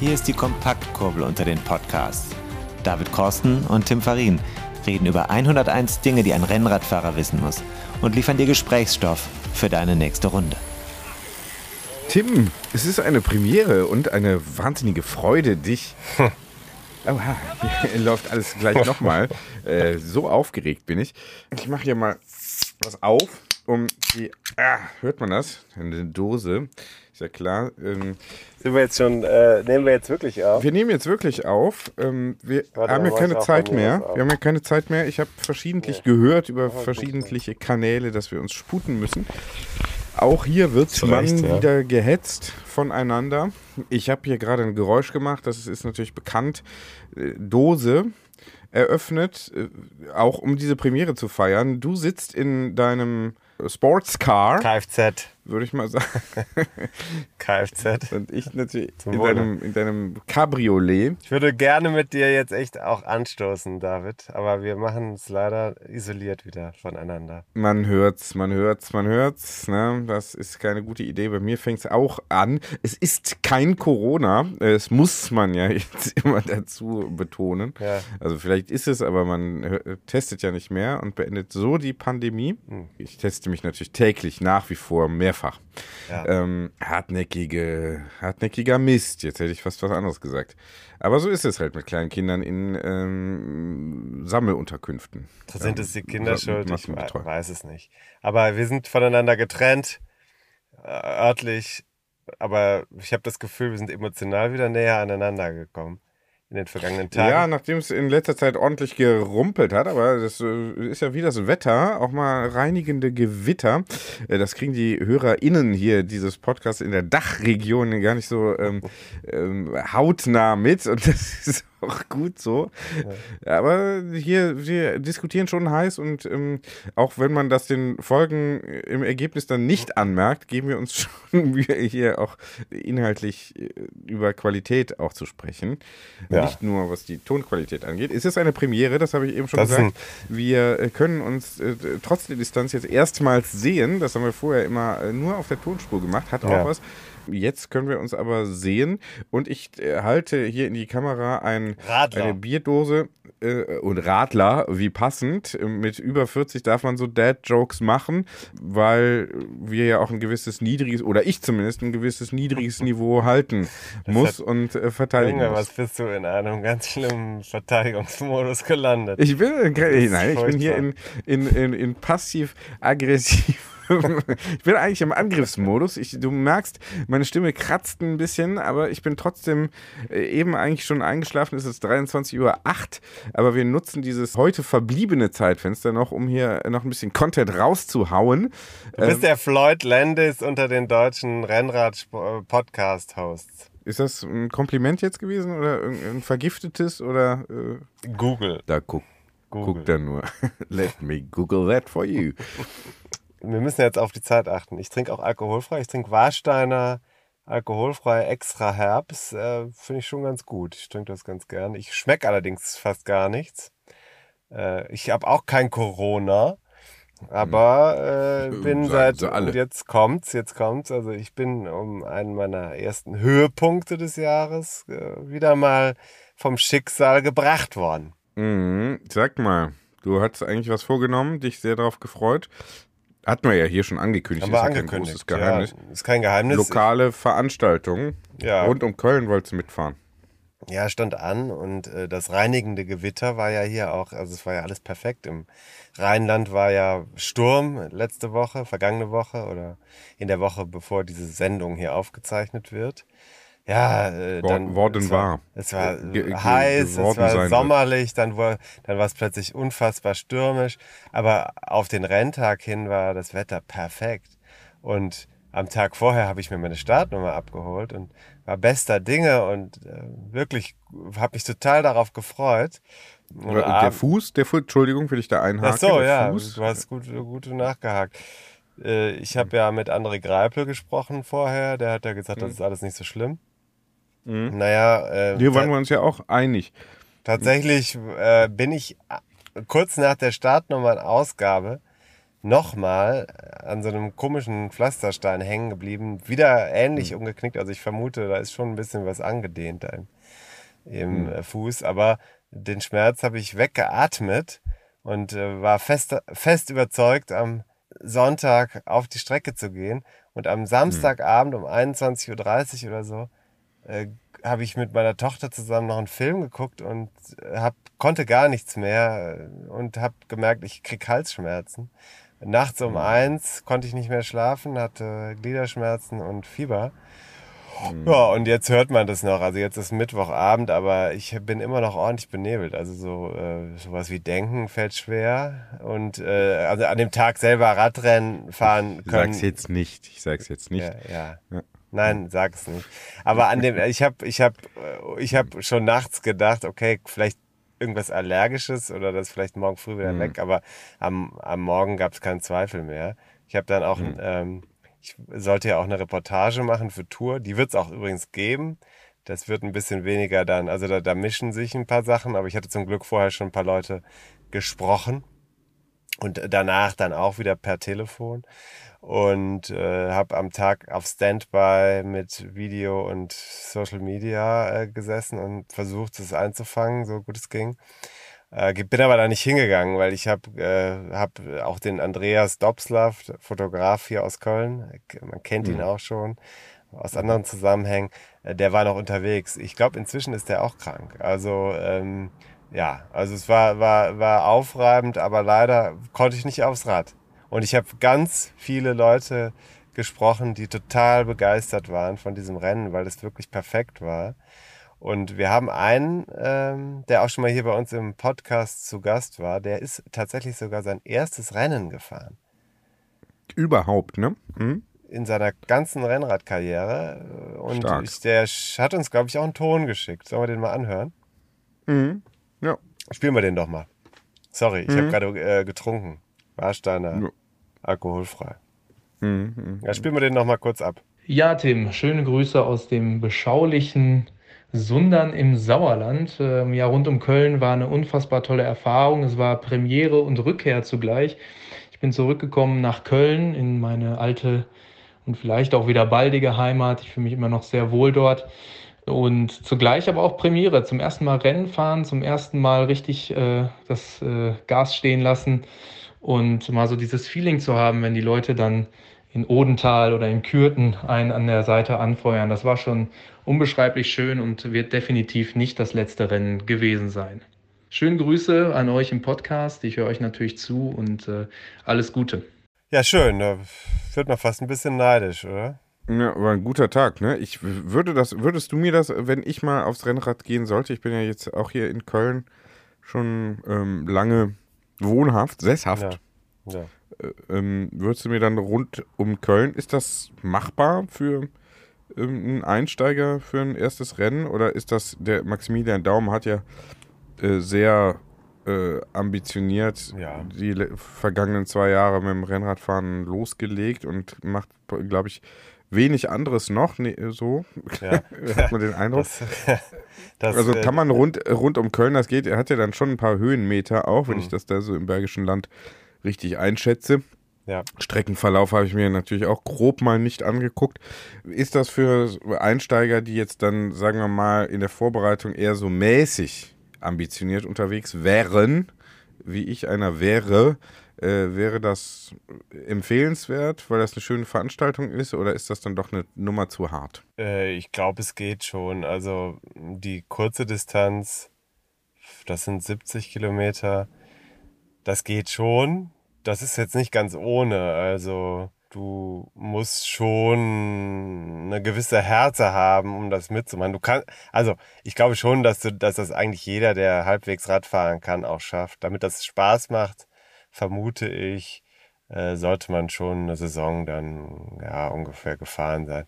Hier ist die Kompaktkurbel unter den Podcasts. David Korsten und Tim Farin reden über 101 Dinge, die ein Rennradfahrer wissen muss und liefern dir Gesprächsstoff für deine nächste Runde. Tim, es ist eine Premiere und eine wahnsinnige Freude, dich. Oha, hier läuft alles gleich nochmal. Äh, so aufgeregt bin ich. Ich mache hier mal was auf, um die. Ah, hört man das? Eine Dose. Ist ja klar. Ähm, Sind wir jetzt schon, äh, nehmen wir jetzt wirklich auf? wir nehmen jetzt wirklich auf. Ähm, wir Warte, haben ja keine Zeit mehr. Wir haben ja keine Zeit mehr. Ich habe verschiedentlich gehört über verschiedentliche Kanäle, dass wir uns sputen müssen. Auch hier wird Zu man Recht, ja. wieder gehetzt voneinander. Ich habe hier gerade ein Geräusch gemacht, das ist natürlich bekannt. Äh, Dose eröffnet, äh, auch um diese Premiere zu feiern. Du sitzt in deinem Sportscar, Kfz. Würde ich mal sagen. Kfz. Und ich natürlich Zum in Wohle. deinem, in deinem Cabriolet. Ich würde gerne mit dir jetzt echt auch anstoßen, David, aber wir machen es leider isoliert wieder voneinander. Man hört's, man hört's, man hört's. Ne? Das ist keine gute Idee. Bei mir fängt's auch an. Es ist kein Corona. Es muss man ja jetzt immer dazu betonen. Ja. Also vielleicht ist es, aber man testet ja nicht mehr und beendet so die Pandemie. Hm. Ich teste mich natürlich täglich nach wie vor mehrfach. Ja. Ähm, hartnäckige, hartnäckiger Mist. Jetzt hätte ich fast was anderes gesagt. Aber so ist es halt mit kleinen Kindern in ähm, Sammelunterkünften. Sind es die Kinder Sa- schuld? Ich weiß es nicht. Aber wir sind voneinander getrennt, äh, örtlich, aber ich habe das Gefühl, wir sind emotional wieder näher aneinander gekommen in den vergangenen Tagen. Ja, nachdem es in letzter Zeit ordentlich gerumpelt hat, aber das äh, ist ja wie das Wetter, auch mal reinigende Gewitter. Äh, Das kriegen die HörerInnen hier dieses Podcasts in der Dachregion gar nicht so ähm, ähm, hautnah mit und das ist auch gut so. Aber hier, wir diskutieren schon heiß und ähm, auch wenn man das den Folgen im Ergebnis dann nicht anmerkt, geben wir uns schon Mühe, hier auch inhaltlich äh, über Qualität auch zu sprechen. Ja. Nicht nur was die Tonqualität angeht. Es ist eine Premiere, das habe ich eben schon Das gesagt. Wir äh, können uns äh, trotz der Distanz jetzt erstmals sehen. Das haben wir vorher immer äh, nur auf der Tonspur gemacht. Hat auch Ja. was. Jetzt können wir uns aber sehen und ich äh, halte hier in die Kamera ein, eine Bierdose äh, und Radler, wie passend. Mit über 40 darf man so Dad-Jokes machen, weil wir ja auch ein gewisses niedriges, oder ich zumindest ein gewisses niedriges Niveau halten muss und äh, verteidigen Junge, muss. was bist du in einem ganz schlimmen Verteidigungsmodus gelandet? Ich bin, äh, nein, ich bin hier in, in, in, in passiv-aggressiv. ich bin eigentlich im Angriffsmodus. Ich, du merkst, meine Stimme kratzt ein bisschen, aber ich bin trotzdem äh, eben eigentlich schon eingeschlafen. Es ist 23.08 Uhr, aber wir nutzen dieses heute verbliebene Zeitfenster noch, um hier noch ein bisschen Content rauszuhauen. Du bist der Floyd Landis unter den deutschen Rennrad-Podcast-Hosts. Ist das ein Kompliment jetzt gewesen oder ein, ein vergiftetes oder äh, Google. da guck, Google. guck da nur. Let me Google that for you. Wir müssen jetzt auf die Zeit achten. Ich trinke auch alkoholfrei. Ich trinke Warsteiner alkoholfrei extra Herbs. Äh, Finde ich schon ganz gut. Ich trinke das ganz gern. Ich schmecke allerdings fast gar nichts. Äh, ich habe auch kein Corona. Aber äh, bin Sagen seit jetzt kommt's, jetzt kommt's. Also ich bin um einen meiner ersten Höhepunkte des Jahres äh, wieder mal vom Schicksal gebracht worden. Mhm. Sag mal, du hattest eigentlich was vorgenommen, dich sehr darauf gefreut. Hatten wir ja hier schon angekündigt, Haben wir ist ja kein angekündigt. großes Geheimnis. Ja, ist kein Geheimnis. Lokale Veranstaltungen Ja. rund um Köln wolltest du mitfahren. Ja, stand an und äh, das reinigende Gewitter war ja hier auch, also es war ja alles perfekt. Im Rheinland war ja Sturm letzte Woche, vergangene Woche oder in der Woche, bevor diese Sendung hier aufgezeichnet wird. Ja, äh, dann worden es war. Es war Ge- heiß, es war sommerlich, dann war, dann war es plötzlich unfassbar stürmisch. Aber auf den Renntag hin war das Wetter perfekt. Und am Tag vorher habe ich mir meine Startnummer abgeholt und war bester Dinge und äh, wirklich habe mich total darauf gefreut. Und der abend- Fuß, der Fuß, Entschuldigung, will ich da einhaken. Ach so, ja, Fuß, du hast gut, gut nachgehakt. Äh, Ich habe ja mit André Greipel gesprochen vorher, der hat ja gesagt, das ist alles nicht so schlimm. Naja, äh, hier waren wir uns ja auch einig. tatsächlich äh, bin ich äh, kurz nach der Startnummernausgabe nochmal an so einem komischen Pflasterstein hängen geblieben, wieder ähnlich umgeknickt. Also ich vermute, da ist schon ein bisschen was angedehnt im, im Mhm. Fuß, aber den Schmerz habe ich weggeatmet und äh, war fest, fest überzeugt, am Sonntag auf die Strecke zu gehen. Und am Samstagabend um 21.30 Uhr oder so äh, habe ich mit meiner Tochter zusammen noch einen Film geguckt und äh, hab, konnte gar nichts mehr äh, und habe gemerkt, ich krieg Halsschmerzen. Nachts um eins konnte ich nicht mehr schlafen, hatte Gliederschmerzen und Fieber. Ja, und jetzt hört man das noch. Also jetzt ist Mittwochabend, aber ich bin immer noch ordentlich benebelt. Also so äh, sowas wie Denken fällt schwer. Und äh, also an dem Tag selber Radrennen fahren Ich können. sag's jetzt nicht. Ich sag's jetzt nicht. Ja, ja. Ja. Nein, sag's nicht. Aber an dem, ich habe, ich habe, ich habe schon nachts gedacht, okay, vielleicht irgendwas Allergisches oder das vielleicht morgen früh wieder weg. Aber am, am Morgen gab es keinen Zweifel mehr. Ich habe dann auch, ähm, ich sollte ja auch eine Reportage machen für Tour. Die wird es auch übrigens geben. Das wird ein bisschen weniger dann, also da, da mischen sich ein paar Sachen, aber ich hatte zum Glück vorher schon ein paar Leute gesprochen und danach dann auch wieder per Telefon und äh, habe am Tag auf Standby mit Video und Social Media äh, gesessen und versucht es einzufangen, so gut es ging. Äh, bin aber da nicht hingegangen, weil ich habe äh, hab auch den Andreas Dobslav, Fotograf hier aus Köln, man kennt ihn auch schon aus anderen Zusammenhängen, äh, der war noch unterwegs. Ich glaube, inzwischen ist der auch krank. Also ähm, ja, also es war, war, war aufreibend, aber leider konnte ich nicht aufs Rad. Und ich habe ganz viele Leute gesprochen, die total begeistert waren von diesem Rennen, weil es wirklich perfekt war. Und wir haben einen, ähm, der auch schon mal hier bei uns im Podcast zu Gast war, der ist tatsächlich sogar sein erstes Rennen gefahren Überhaupt, ne? Hm? in seiner ganzen Rennradkarriere. Und Stark. ich, der hat uns, glaube ich, auch einen Ton geschickt. Sollen wir den mal anhören? Mhm. Ja. Spielen wir den doch mal. Sorry, ich habe gerade äh, getrunken. Warsteiner, Ja. alkoholfrei. Mhm. Ja, spielen wir den noch mal kurz ab. Ja, Tim, schöne Grüße aus dem beschaulichen Sundern im Sauerland. Ähm, ja, rund um Köln war eine unfassbar tolle Erfahrung. Es war Premiere und Rückkehr zugleich. Ich bin zurückgekommen nach Köln in meine alte und vielleicht auch wieder baldige Heimat. Ich fühle mich immer noch sehr wohl dort. Und zugleich aber auch Premiere. Zum ersten Mal Rennen fahren, zum ersten Mal richtig äh, das äh, Gas stehen lassen und mal so dieses Feeling zu haben, wenn die Leute dann in Odenthal oder in Kürten einen an der Seite anfeuern. Das war schon unbeschreiblich schön und wird definitiv nicht das letzte Rennen gewesen sein. Schöne Grüße an euch im Podcast. Ich höre euch natürlich zu und äh, alles Gute. Ja, schön. Da wird man fast ein bisschen neidisch, oder? Ja, war ein guter Tag, ne? Ich würde das, würdest du mir das, wenn ich mal aufs Rennrad gehen sollte, ich bin ja jetzt auch hier in Köln schon ähm, lange wohnhaft, sesshaft, Ja. ja. Ähm, würdest du mir dann rund um Köln, ist das machbar für ähm, einen Einsteiger für ein erstes Rennen oder ist das, der Maximilian Daum hat ja äh, sehr äh, ambitioniert Ja. die vergangenen zwei Jahre mit dem Rennradfahren losgelegt und macht, glaube ich, wenig anderes noch, nee, so ja. hat man den Eindruck. Das, das, also äh, kann man rund, rund um Köln, das geht, er hat ja dann schon ein paar Höhenmeter auch, wenn Mhm. ich das da so im Bergischen Land richtig einschätze. Ja. Streckenverlauf habe ich mir natürlich auch grob mal nicht angeguckt. Ist das für Einsteiger, die jetzt dann, sagen wir mal, in der Vorbereitung eher so mäßig ambitioniert unterwegs wären, wie ich einer wäre, äh, wäre das empfehlenswert, weil das eine schöne Veranstaltung ist, oder ist das dann doch eine Nummer zu hart? Äh, ich glaube, es geht schon. Also die kurze Distanz, das sind 70 Kilometer, das geht schon. Das ist jetzt nicht ganz ohne. Also du musst schon eine gewisse Härte haben, um das mitzumachen. Du kannst, also ich glaube schon, dass du, dass das eigentlich jeder, der halbwegs Rad fahren kann, auch schafft. Damit das Spaß macht, vermute ich, äh, sollte man schon eine Saison dann ja ungefähr gefahren sein.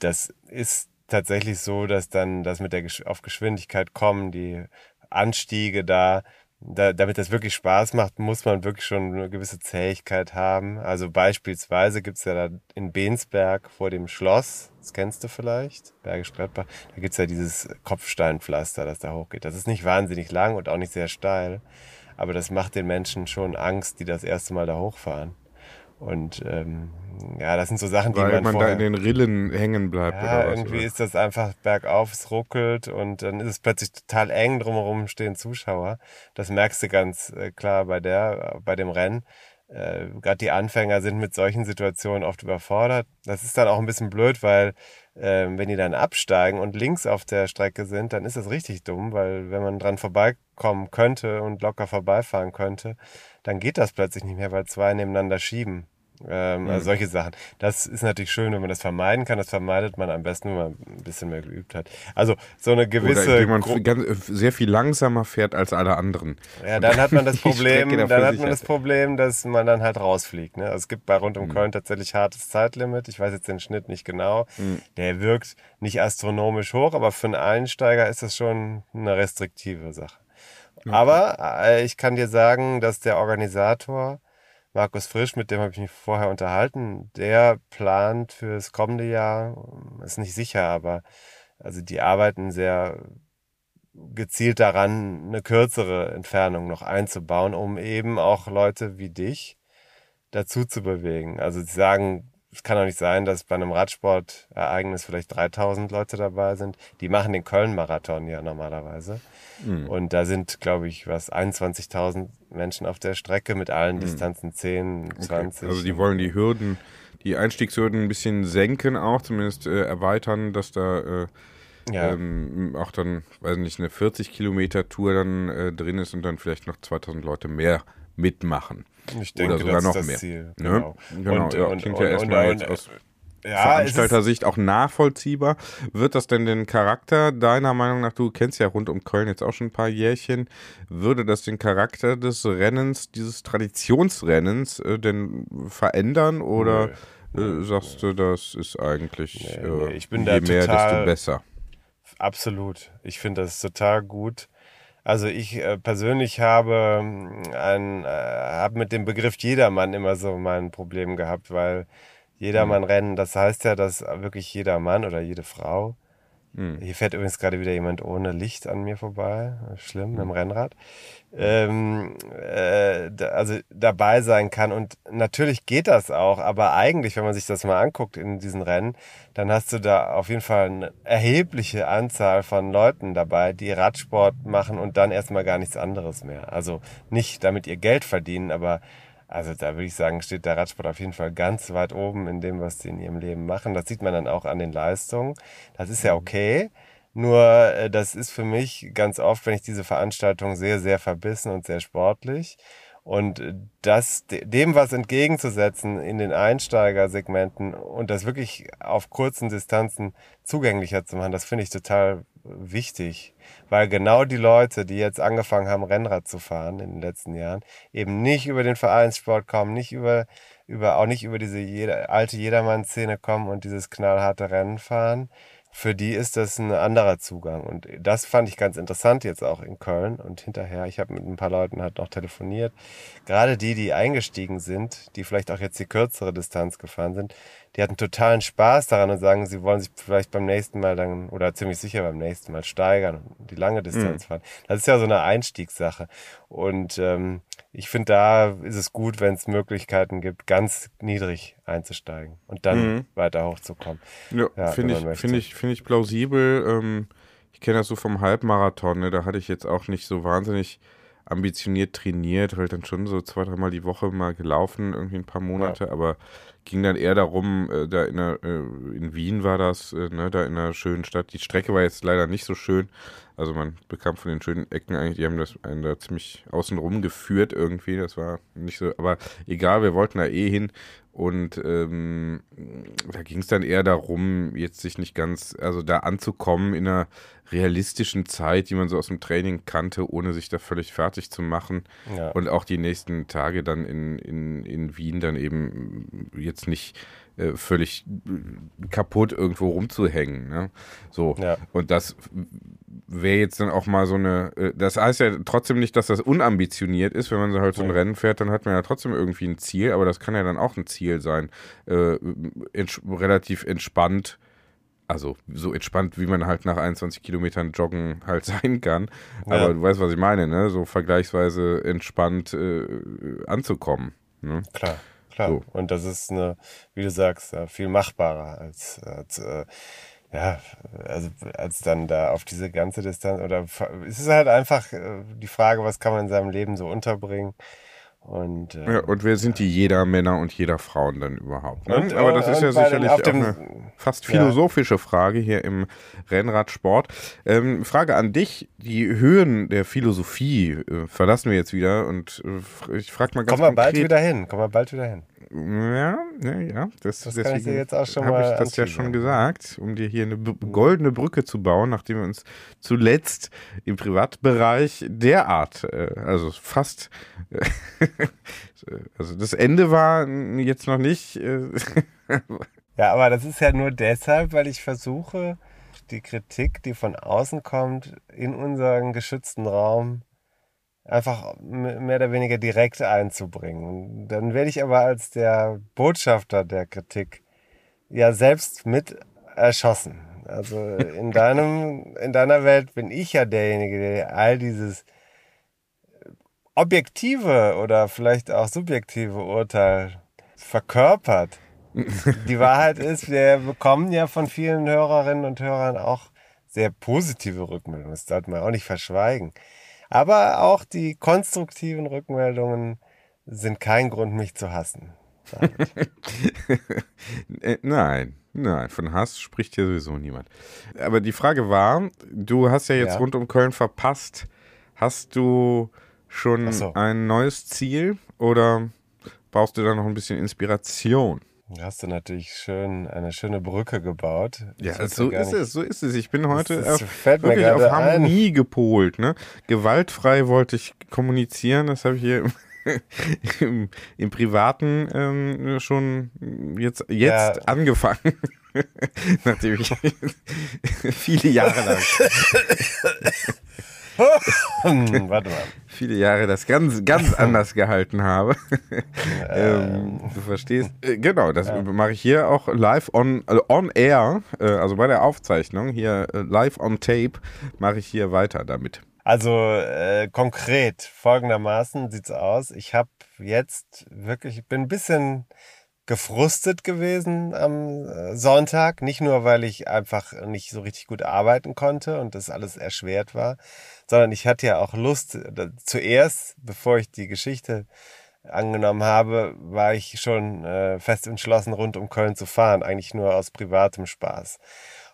Das ist tatsächlich so, dass dann das mit der Gesch auf Geschwindigkeit kommen, die Anstiege da, da, damit das wirklich Spaß macht, muss man wirklich schon eine gewisse Zähigkeit haben. Also beispielsweise gibt's ja da in Bensberg vor dem Schloss, das kennst du vielleicht, Bergisch Gladbach, da gibt's ja dieses Kopfsteinpflaster, das da hochgeht. Das ist nicht wahnsinnig lang und auch nicht sehr steil, aber das macht den Menschen schon Angst, die das erste Mal da hochfahren. Und ähm, ja, das sind so Sachen, die Weil man, man da vorher, in den Rillen hängen bleibt ja, oder was? irgendwie oder? ist das einfach bergauf, es ruckelt und dann ist es plötzlich total eng, drumherum stehen Zuschauer. Das merkst du ganz äh, klar bei der, bei dem Rennen. Äh, Gerade die Anfänger sind mit solchen Situationen oft überfordert. Das ist dann auch ein bisschen blöd, weil ähm, wenn die dann absteigen und links auf der Strecke sind, dann ist das richtig dumm, weil wenn man dran vorbeikommen könnte und locker vorbeifahren könnte, dann geht das plötzlich nicht mehr, weil zwei nebeneinander schieben. Ähm, Also solche Sachen. Das ist natürlich schön, wenn man das vermeiden kann. Das vermeidet man am besten, wenn man ein bisschen mehr geübt hat. Also so eine Oder gewisse... indem man ganz, äh, sehr viel langsamer fährt als alle anderen. ja, dann hat man das Problem, dann hat man das Problem, dass man dann halt rausfliegt. Ne? Also es gibt bei rund Mhm. um Köln tatsächlich hartes Zeitlimit. Ich weiß jetzt den Schnitt nicht genau. Mhm. Der wirkt nicht astronomisch hoch, aber für einen Einsteiger ist das schon eine restriktive Sache. Aber äh, ich kann dir sagen, dass der Organisator Markus Frisch, mit dem habe ich mich vorher unterhalten, der plant fürs kommende Jahr, ist nicht sicher, aber also die arbeiten sehr gezielt daran, eine kürzere Entfernung noch einzubauen, um eben auch Leute wie dich dazu zu bewegen. Also sie sagen, es kann doch nicht sein, dass bei einem Radsportereignis vielleicht 3000 Leute dabei sind. Die machen den Köln-Marathon ja normalerweise. Und da sind, glaube ich, was, 21.000 Menschen auf der Strecke mit allen Distanzen 10, 20. Also die wollen die Hürden, die Einstiegshürden ein bisschen senken auch, zumindest äh, erweitern, dass da äh, Ja. ähm, auch dann, weiß nicht, eine 40 Kilometer Tour dann äh, drin ist und dann vielleicht noch 2000 Leute mehr mitmachen. Ich denke, Oder sogar noch mehr. Ziel. Ne? Genau. Genau, Und- ja, und- klingt und- ja erstmal jetzt aus Ja, Veranstaltersicht auch nachvollziehbar. Wird das denn den Charakter deiner Meinung nach, du kennst ja rund um Köln jetzt auch schon ein paar Jährchen, würde das den Charakter des Rennens, dieses Traditionsrennens äh, denn verändern oder äh, sagst du, das ist eigentlich Nee, äh, nee, ich bin je da mehr, total- desto besser? Absolut. Ich finde das total gut. Also ich äh, persönlich habe ähm, ein, äh, habe mit dem Begriff Jedermann immer so mein Problem gehabt, weil Jedermann rennen, das heißt ja, dass wirklich jeder Mann oder jede Frau. Hier fährt übrigens gerade wieder jemand ohne Licht an mir vorbei. Schlimm, mit dem Rennrad. Ähm, äh, da, also dabei sein kann. Und natürlich geht das auch, aber eigentlich, wenn man sich das mal anguckt in diesen Rennen, dann hast du da auf jeden Fall eine erhebliche Anzahl von Leuten dabei, die Radsport machen und dann erstmal gar nichts anderes mehr. Also nicht damit ihr Geld verdienen, aber also da würde ich sagen, steht der Radsport auf jeden Fall ganz weit oben in dem, was sie in ihrem Leben machen. Das sieht man dann auch an den Leistungen. Das ist ja okay. Nur äh, das ist für mich ganz oft, wenn ich diese Veranstaltung sehe, sehr verbissen und sehr sportlich. Und äh, das, de- dem was entgegenzusetzen in den Einsteigersegmenten und das wirklich auf kurzen Distanzen zugänglicher zu machen, das finde ich total wichtig. Weil genau die Leute, die jetzt angefangen haben, Rennrad zu fahren in den letzten Jahren, eben nicht über den Vereinssport kommen, nicht über, über, auch nicht über diese jeder, alte Jedermann-Szene kommen und dieses knallharte Rennen fahren. Für die ist das ein anderer Zugang. Und das fand ich ganz interessant jetzt auch in Köln und hinterher. Ich habe mit ein paar Leuten halt noch telefoniert. Gerade die, die eingestiegen sind, die vielleicht auch jetzt die kürzere Distanz gefahren sind, die hatten totalen Spaß daran und sagen, sie wollen sich vielleicht beim nächsten Mal dann oder ziemlich sicher beim nächsten Mal steigern und die lange Distanz fahren. Das ist ja so eine Einstiegssache. Und ähm, ich finde, da ist es gut, wenn es Möglichkeiten gibt, ganz niedrig einzusteigen und dann weiter hochzukommen. Ja, Ja, finde ich, möchte. ich, finde ich plausibel. Ähm, ich kenne das so vom Halbmarathon, ne? da hatte ich jetzt auch nicht so wahnsinnig ambitioniert trainiert, halt dann schon so zwei, dreimal die Woche mal gelaufen, irgendwie ein paar Monate, aber ging dann eher darum, äh, da in, der, äh, in Wien war das, äh, ne, da in einer schönen Stadt. Die Strecke war jetzt leider nicht so schön. Also man bekam von den schönen Ecken eigentlich, die haben das einen da ziemlich außenrum geführt irgendwie. Das war nicht so, aber egal, wir wollten da eh hin. Und ähm, da ging es dann eher darum, jetzt sich nicht ganz, also da anzukommen in einer realistischen Zeit, die man so aus dem Training kannte, ohne sich da völlig fertig zu machen. Ja. Und auch die nächsten Tage dann in, in, in Wien dann eben jetzt nicht äh, völlig äh, kaputt irgendwo rumzuhängen. Ne? So. Ja. Und das wäre jetzt dann auch mal so eine, äh, das heißt ja trotzdem nicht, dass das unambitioniert ist, wenn man so halt so ein Rennen fährt, dann hat man ja trotzdem irgendwie ein Ziel, aber das kann ja dann auch ein Ziel sein, äh, ents relativ entspannt, also so entspannt, wie man halt nach 21 Kilometern Joggen halt sein kann, aber Ja. du weißt, was ich meine, ne? so vergleichsweise entspannt äh, anzukommen. Ne? Klar, klar. So. Und das ist eine, wie du sagst, ja, viel machbarer als, als äh, ja, also als dann da auf diese ganze Distanz oder es ist halt einfach äh, die Frage, was kann man in seinem Leben so unterbringen. Und, äh, Ja, und wer sind die jeder Männer und jeder Frauen dann überhaupt? Ne? Und, Aber das äh, ist ja sicherlich auch dem- eine fast Ja. philosophische Frage hier im Rennradsport. Ähm, Frage an dich: Die Höhen der Philosophie äh, verlassen wir jetzt wieder und äh, ich frage mal ganz Kommen wir bald wieder hin, kommen wir bald wieder hin. Ja, ja, ja. Das, Das kann ich deswegen dir jetzt auch schon habe ich das ja schon gesagt, um dir hier eine goldene Brücke zu bauen, nachdem wir uns zuletzt im Privatbereich derart, äh, also fast, äh, also das Ende war jetzt noch nicht. Äh, Ja, aber das ist ja nur deshalb, weil ich versuche, die Kritik, die von außen kommt, in unseren geschützten Raum einfach mehr oder weniger direkt einzubringen. Dann werde ich aber als der Botschafter der Kritik ja selbst mit erschossen. Also in deinem, in deiner Welt bin ich ja derjenige, der all dieses objektive oder vielleicht auch subjektive Urteil verkörpert. Die Wahrheit ist, wir bekommen ja von vielen Hörerinnen und Hörern auch sehr positive Rückmeldungen. Das sollte man auch nicht verschweigen. Aber auch die konstruktiven Rückmeldungen sind kein Grund, mich zu hassen. äh, nein, nein, von Hass spricht hier sowieso niemand. Aber die Frage war, du hast ja jetzt Ja. rund um Köln verpasst. Hast du schon so. ein neues Ziel oder brauchst du da noch ein bisschen Inspiration? Hast du natürlich schön eine schöne Brücke gebaut. Ja, so ist nicht- es, so ist es. Ich bin heute auf, wirklich auf gerade ein. Harmonie gepolt. Ne? Gewaltfrei wollte ich kommunizieren, das habe ich hier im, im, im Privaten ähm, schon jetzt, jetzt Ja. angefangen. Nachdem ich viele Jahre lang, warte mal. viele Jahre das ganz, ganz anders gehalten habe. ähm, du verstehst? Äh, genau, das mache ich hier auch live on, also on air, äh, also bei der Aufzeichnung, hier äh, live on tape, mache ich hier weiter damit. Also äh, konkret folgendermaßen sieht's aus. Ich habe jetzt wirklich, ich bin ein bisschen gefrustet gewesen am äh, Sonntag. Nicht nur, weil ich einfach nicht so richtig gut arbeiten konnte und das alles erschwert war, sondern ich hatte ja auch Lust. Zuerst, bevor ich die Geschichte angenommen habe, war ich schon äh, fest entschlossen, rund um Köln zu fahren, eigentlich nur aus privatem Spaß.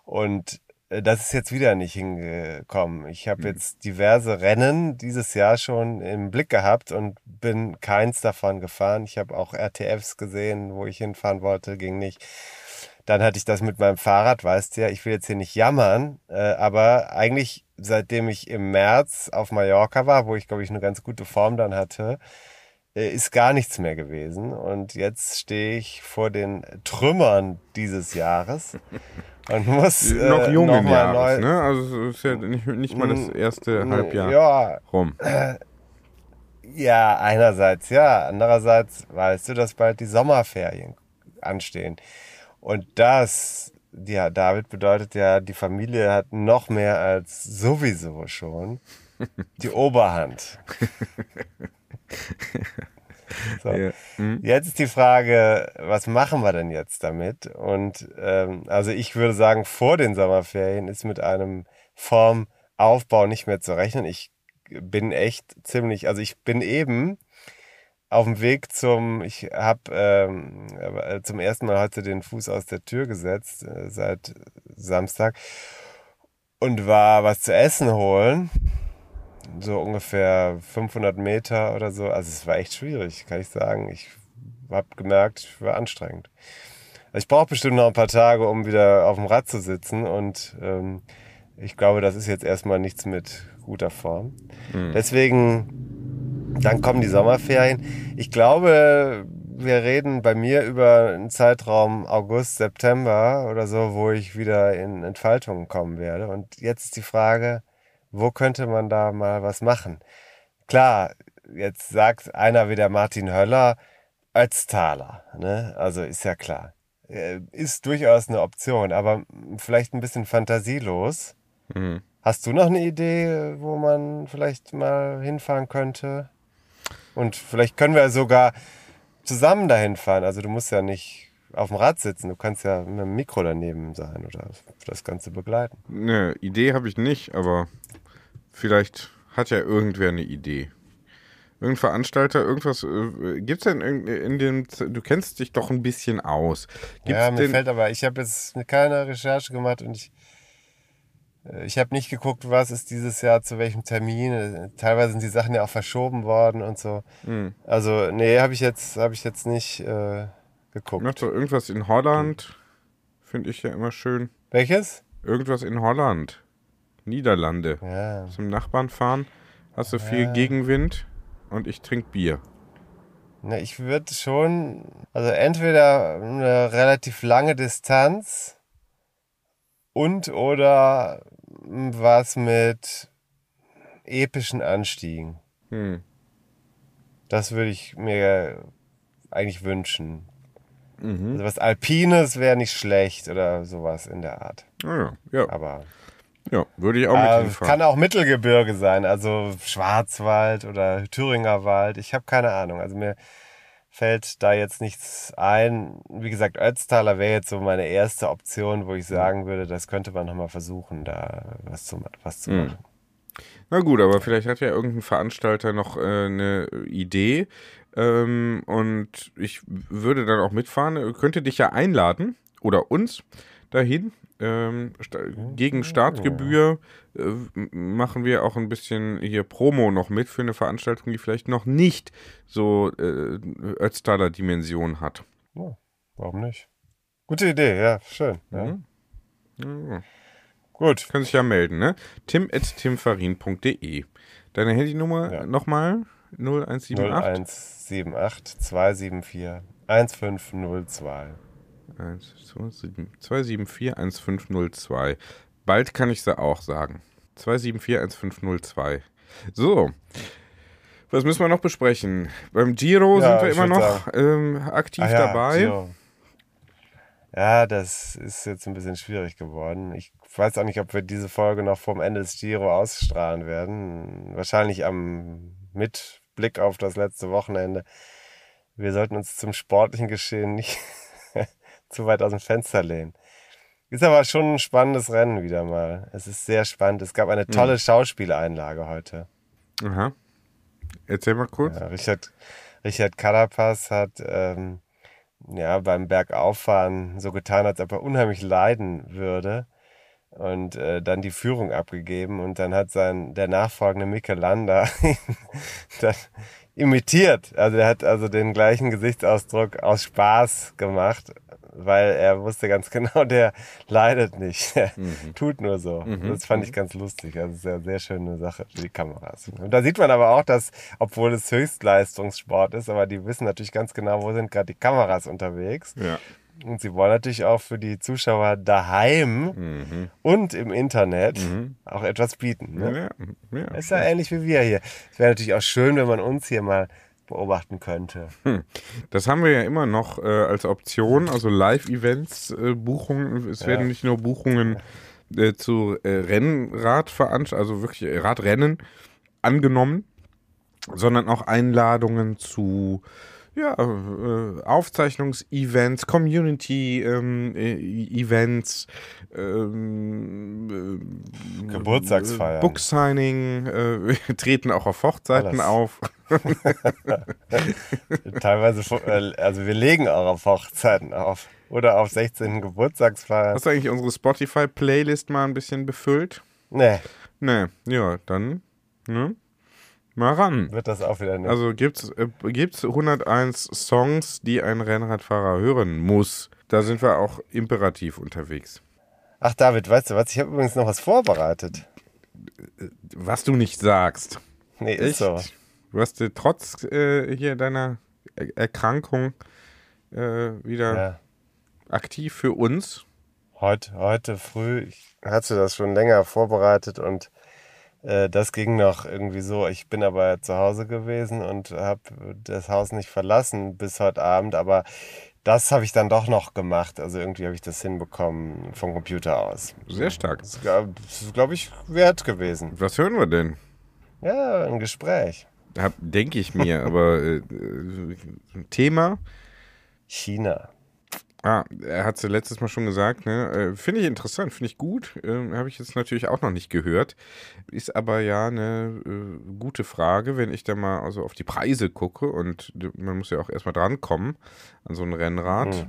Und das ist jetzt wieder nicht hingekommen. Ich habe jetzt diverse Rennen dieses Jahr schon im Blick gehabt und bin keins davon gefahren. Ich habe auch RTFs gesehen, wo ich hinfahren wollte, ging nicht. Dann hatte ich das mit meinem Fahrrad, weißt du ja, ich will jetzt hier nicht jammern, äh, aber eigentlich seitdem ich im März auf Mallorca war, wo ich glaube ich eine ganz gute Form dann hatte, äh, ist gar nichts mehr gewesen. Und jetzt stehe ich vor den Trümmern dieses Jahres und muss äh, noch jungen mal Jahres, ne? Also es ist ja nicht, nicht mal das erste Halbjahr Ja, rum. ja, einerseits ja, andererseits weißt du, dass bald die Sommerferien anstehen. Und das, ja, David bedeutet ja, die Familie hat noch mehr als sowieso schon die Oberhand. So. Ja. Hm? Jetzt ist die Frage, was machen wir denn jetzt damit? Und ähm, also ich würde sagen, vor den Sommerferien ist mit einem Formaufbau nicht mehr zu rechnen. Ich bin echt ziemlich, also ich bin eben auf dem Weg zum, ich habe ähm, äh, zum ersten Mal heute den Fuß aus der Tür gesetzt äh, seit Samstag und war was zu essen holen so ungefähr 500 Meter oder so. Also es war echt schwierig, kann ich sagen. Ich habe gemerkt, es war anstrengend. Also ich brauche bestimmt noch ein paar Tage, um wieder auf dem Rad zu sitzen und ähm, ich glaube, das ist jetzt erstmal nichts mit guter Form. Deswegen, dann kommen die Sommerferien. Ich glaube, wir reden bei mir über einen Zeitraum August, September oder so, wo ich wieder in Entfaltung kommen werde. Und jetzt ist die Frage, wo könnte man da mal was machen? Klar, jetzt sagt einer wie der Martin Höller, Ötztaler, ne? Also ist ja klar. Äh, Ist durchaus eine Option, aber vielleicht ein bisschen fantasielos. Mhm. Hast du noch eine Idee, wo man vielleicht mal hinfahren könnte? Und vielleicht können wir sogar zusammen dahin fahren. Also du musst ja nicht auf dem Rad sitzen, du kannst ja mit dem Mikro daneben sein oder das Ganze begleiten. Eine Idee habe ich nicht, aber vielleicht hat ja irgendwer eine Idee. Irgendein Veranstalter, irgendwas, äh, gibt es denn in, in dem, du kennst dich doch ein bisschen aus. Gibt's ja, mir fällt aber, ich habe jetzt keine Recherche gemacht und ich, äh, ich habe nicht geguckt, was ist dieses Jahr zu welchem Termin. Teilweise sind die Sachen ja auch verschoben worden und so. Hm. Also, nee, habe ich jetzt, habe ich jetzt nicht äh, geguckt. Macht doch irgendwas in Holland, finde ich ja immer schön. Welches? Irgendwas in Holland. Niederlande. Ja. Zum Nachbarn fahren, hast du viel Gegenwind und ich trinke Bier. Na, ich würde schon, also entweder eine relativ lange Distanz und oder was mit epischen Anstiegen. Hm. Das würde ich mir eigentlich wünschen. Mhm. Also was Alpines wäre nicht schlecht oder sowas in der Art. Ah, ja, ja, Aber ja, würde ich auch mit äh, hinfahren. kann auch Mittelgebirge sein, also Schwarzwald oder Thüringer Wald. Ich habe keine Ahnung. Also mir fällt da jetzt nichts ein. Wie gesagt, Ötztaler wäre jetzt so meine erste Option, wo ich sagen würde, das könnte man nochmal versuchen, da was zu, was zu Mhm. machen. Na gut, aber vielleicht hat ja irgendein Veranstalter noch äh, eine Idee ähm, und ich würde dann auch mitfahren. Könnte dich ja einladen oder uns dahin. Ähm, gegen Startgebühr äh, machen wir auch ein bisschen hier Promo noch mit für eine Veranstaltung, die vielleicht noch nicht so äh, Ötztaler Dimension hat. Ja, warum nicht? Gute Idee, ja, schön. Ja. Mhm. Ja. Gut. Können sich ja melden, ne? tim.timfarin.de Deine Handynummer Ja. nochmal? 0178 0178 274 1502. 274 1502. Bald kann ich sie auch sagen. 274 1502. So. Was müssen wir noch besprechen? Beim Giro Ja, sind wir immer noch ähm, aktiv Ah ja, dabei. Giro. Ja, das ist jetzt ein bisschen schwierig geworden. Ich weiß auch nicht, ob wir diese Folge noch vorm Ende des Giro ausstrahlen werden. Wahrscheinlich am mit Blick auf das letzte Wochenende. Wir sollten uns zum sportlichen Geschehen nicht zu weit aus dem Fenster lehnen. Ist aber schon ein spannendes Rennen wieder mal. Es ist sehr spannend. Es gab eine tolle Schauspieleinlage heute. Aha. Erzähl mal kurz. Ja, Richard, Richard Carapaz hat ähm, ja, beim Bergauffahren so getan, als ob er unheimlich leiden würde und äh, dann die Führung abgegeben und dann hat sein der nachfolgende Mikel Landa ihn dann imitiert. Also er hat also den gleichen Gesichtsausdruck aus Spaß gemacht, weil er wusste ganz genau, der leidet nicht. Der tut nur so. Das fand ich ganz lustig. Also sehr, sehr schöne Sache für die Kameras. Und da sieht man aber auch, dass, obwohl es Höchstleistungssport ist, aber die wissen natürlich ganz genau, wo sind gerade die Kameras unterwegs. Ja. Und sie wollen natürlich auch für die Zuschauer daheim Mhm. und im Internet auch etwas bieten. Ne? Ja, ja. Ist ja ähnlich wie wir hier. Es wäre natürlich auch schön, wenn man uns hier mal beobachten könnte. Das haben wir ja immer noch äh, als Option, also Live-Events, äh, Buchungen. Es werden nicht nur Buchungen äh, zu äh, Rennradveranstaltungen, also wirklich äh, Radrennen angenommen, sondern auch Einladungen zu ja, äh, Aufzeichnungs-Events, Community-Events, ähm, äh, Geburtstagsfeiern. Book-Signing, äh, treten auch auf Hochzeiten Alles. auf. Teilweise, äh, also wir legen auch auf Hochzeiten auf. Oder auf 16. Geburtstagsfeiern. Hast du eigentlich unsere Spotify-Playlist mal ein bisschen befüllt? Nee, Nee, ja, dann, ne? Mal ran. wird das auch wieder nicht. Also gibt's, äh, gibt's 101 Songs, die ein Rennradfahrer hören muss. Da sind wir auch imperativ unterwegs. Ach David, weißt du was? Ich habe übrigens noch was vorbereitet. Was du nicht sagst. Nee, ist so. Du hast äh, trotz äh, hier deiner er Erkrankung äh, wieder Ja. aktiv für uns. Heute, heute früh, ich hatte das schon länger vorbereitet und das ging noch irgendwie so. Ich bin aber zu Hause gewesen und habe das Haus nicht verlassen bis heute Abend, aber das habe ich dann doch noch gemacht. Also irgendwie habe ich das hinbekommen vom Computer aus. Sehr stark. Das ist, glaube ich, wert gewesen. Was hören wir denn? Ja, ein Gespräch. Denke ich mir, aber äh, Thema? China. Ah, er hat es ja letztes Mal schon gesagt, ne? Äh, finde ich interessant, finde ich gut. Äh, Habe ich jetzt natürlich auch noch nicht gehört. Ist aber ja eine äh, gute Frage, wenn ich da mal also auf die Preise gucke und man muss ja auch erstmal drankommen an so ein Rennrad.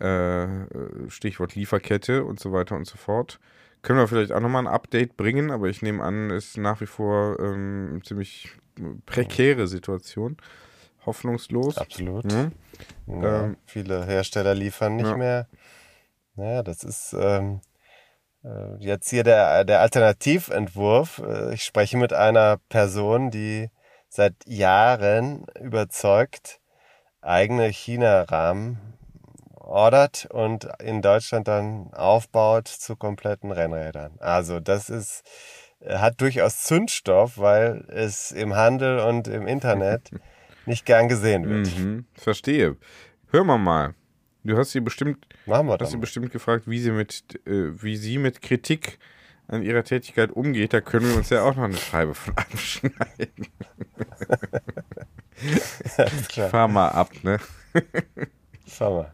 Mhm. Stichwort Lieferkette und so weiter und so fort. Können wir vielleicht auch nochmal ein Update bringen, aber ich nehme an, ist nach wie vor ähm, eine ziemlich prekäre Situation. Hoffnungslos. Absolut. Mhm. Ja, ähm, viele Hersteller liefern nicht ja. mehr. Naja, das ist ähm, äh, jetzt hier der, der Alternativentwurf. Äh, ich spreche mit einer Person, die seit Jahren überzeugt eigene China-Rahmen ordert und in Deutschland dann aufbaut zu kompletten Rennrädern. Also das ist hat durchaus Zündstoff, weil es im Handel und im Internet nicht gern gesehen wird. Mhm, verstehe. Hör mal mal. Du hast sie bestimmt, hast sie bestimmt gefragt, wie sie mit, äh, wie sie mit Kritik an ihrer Tätigkeit umgeht. Da können wir uns ja auch noch eine Scheibe von abschneiden. ich fahr mal ab, ne? Fahr mal.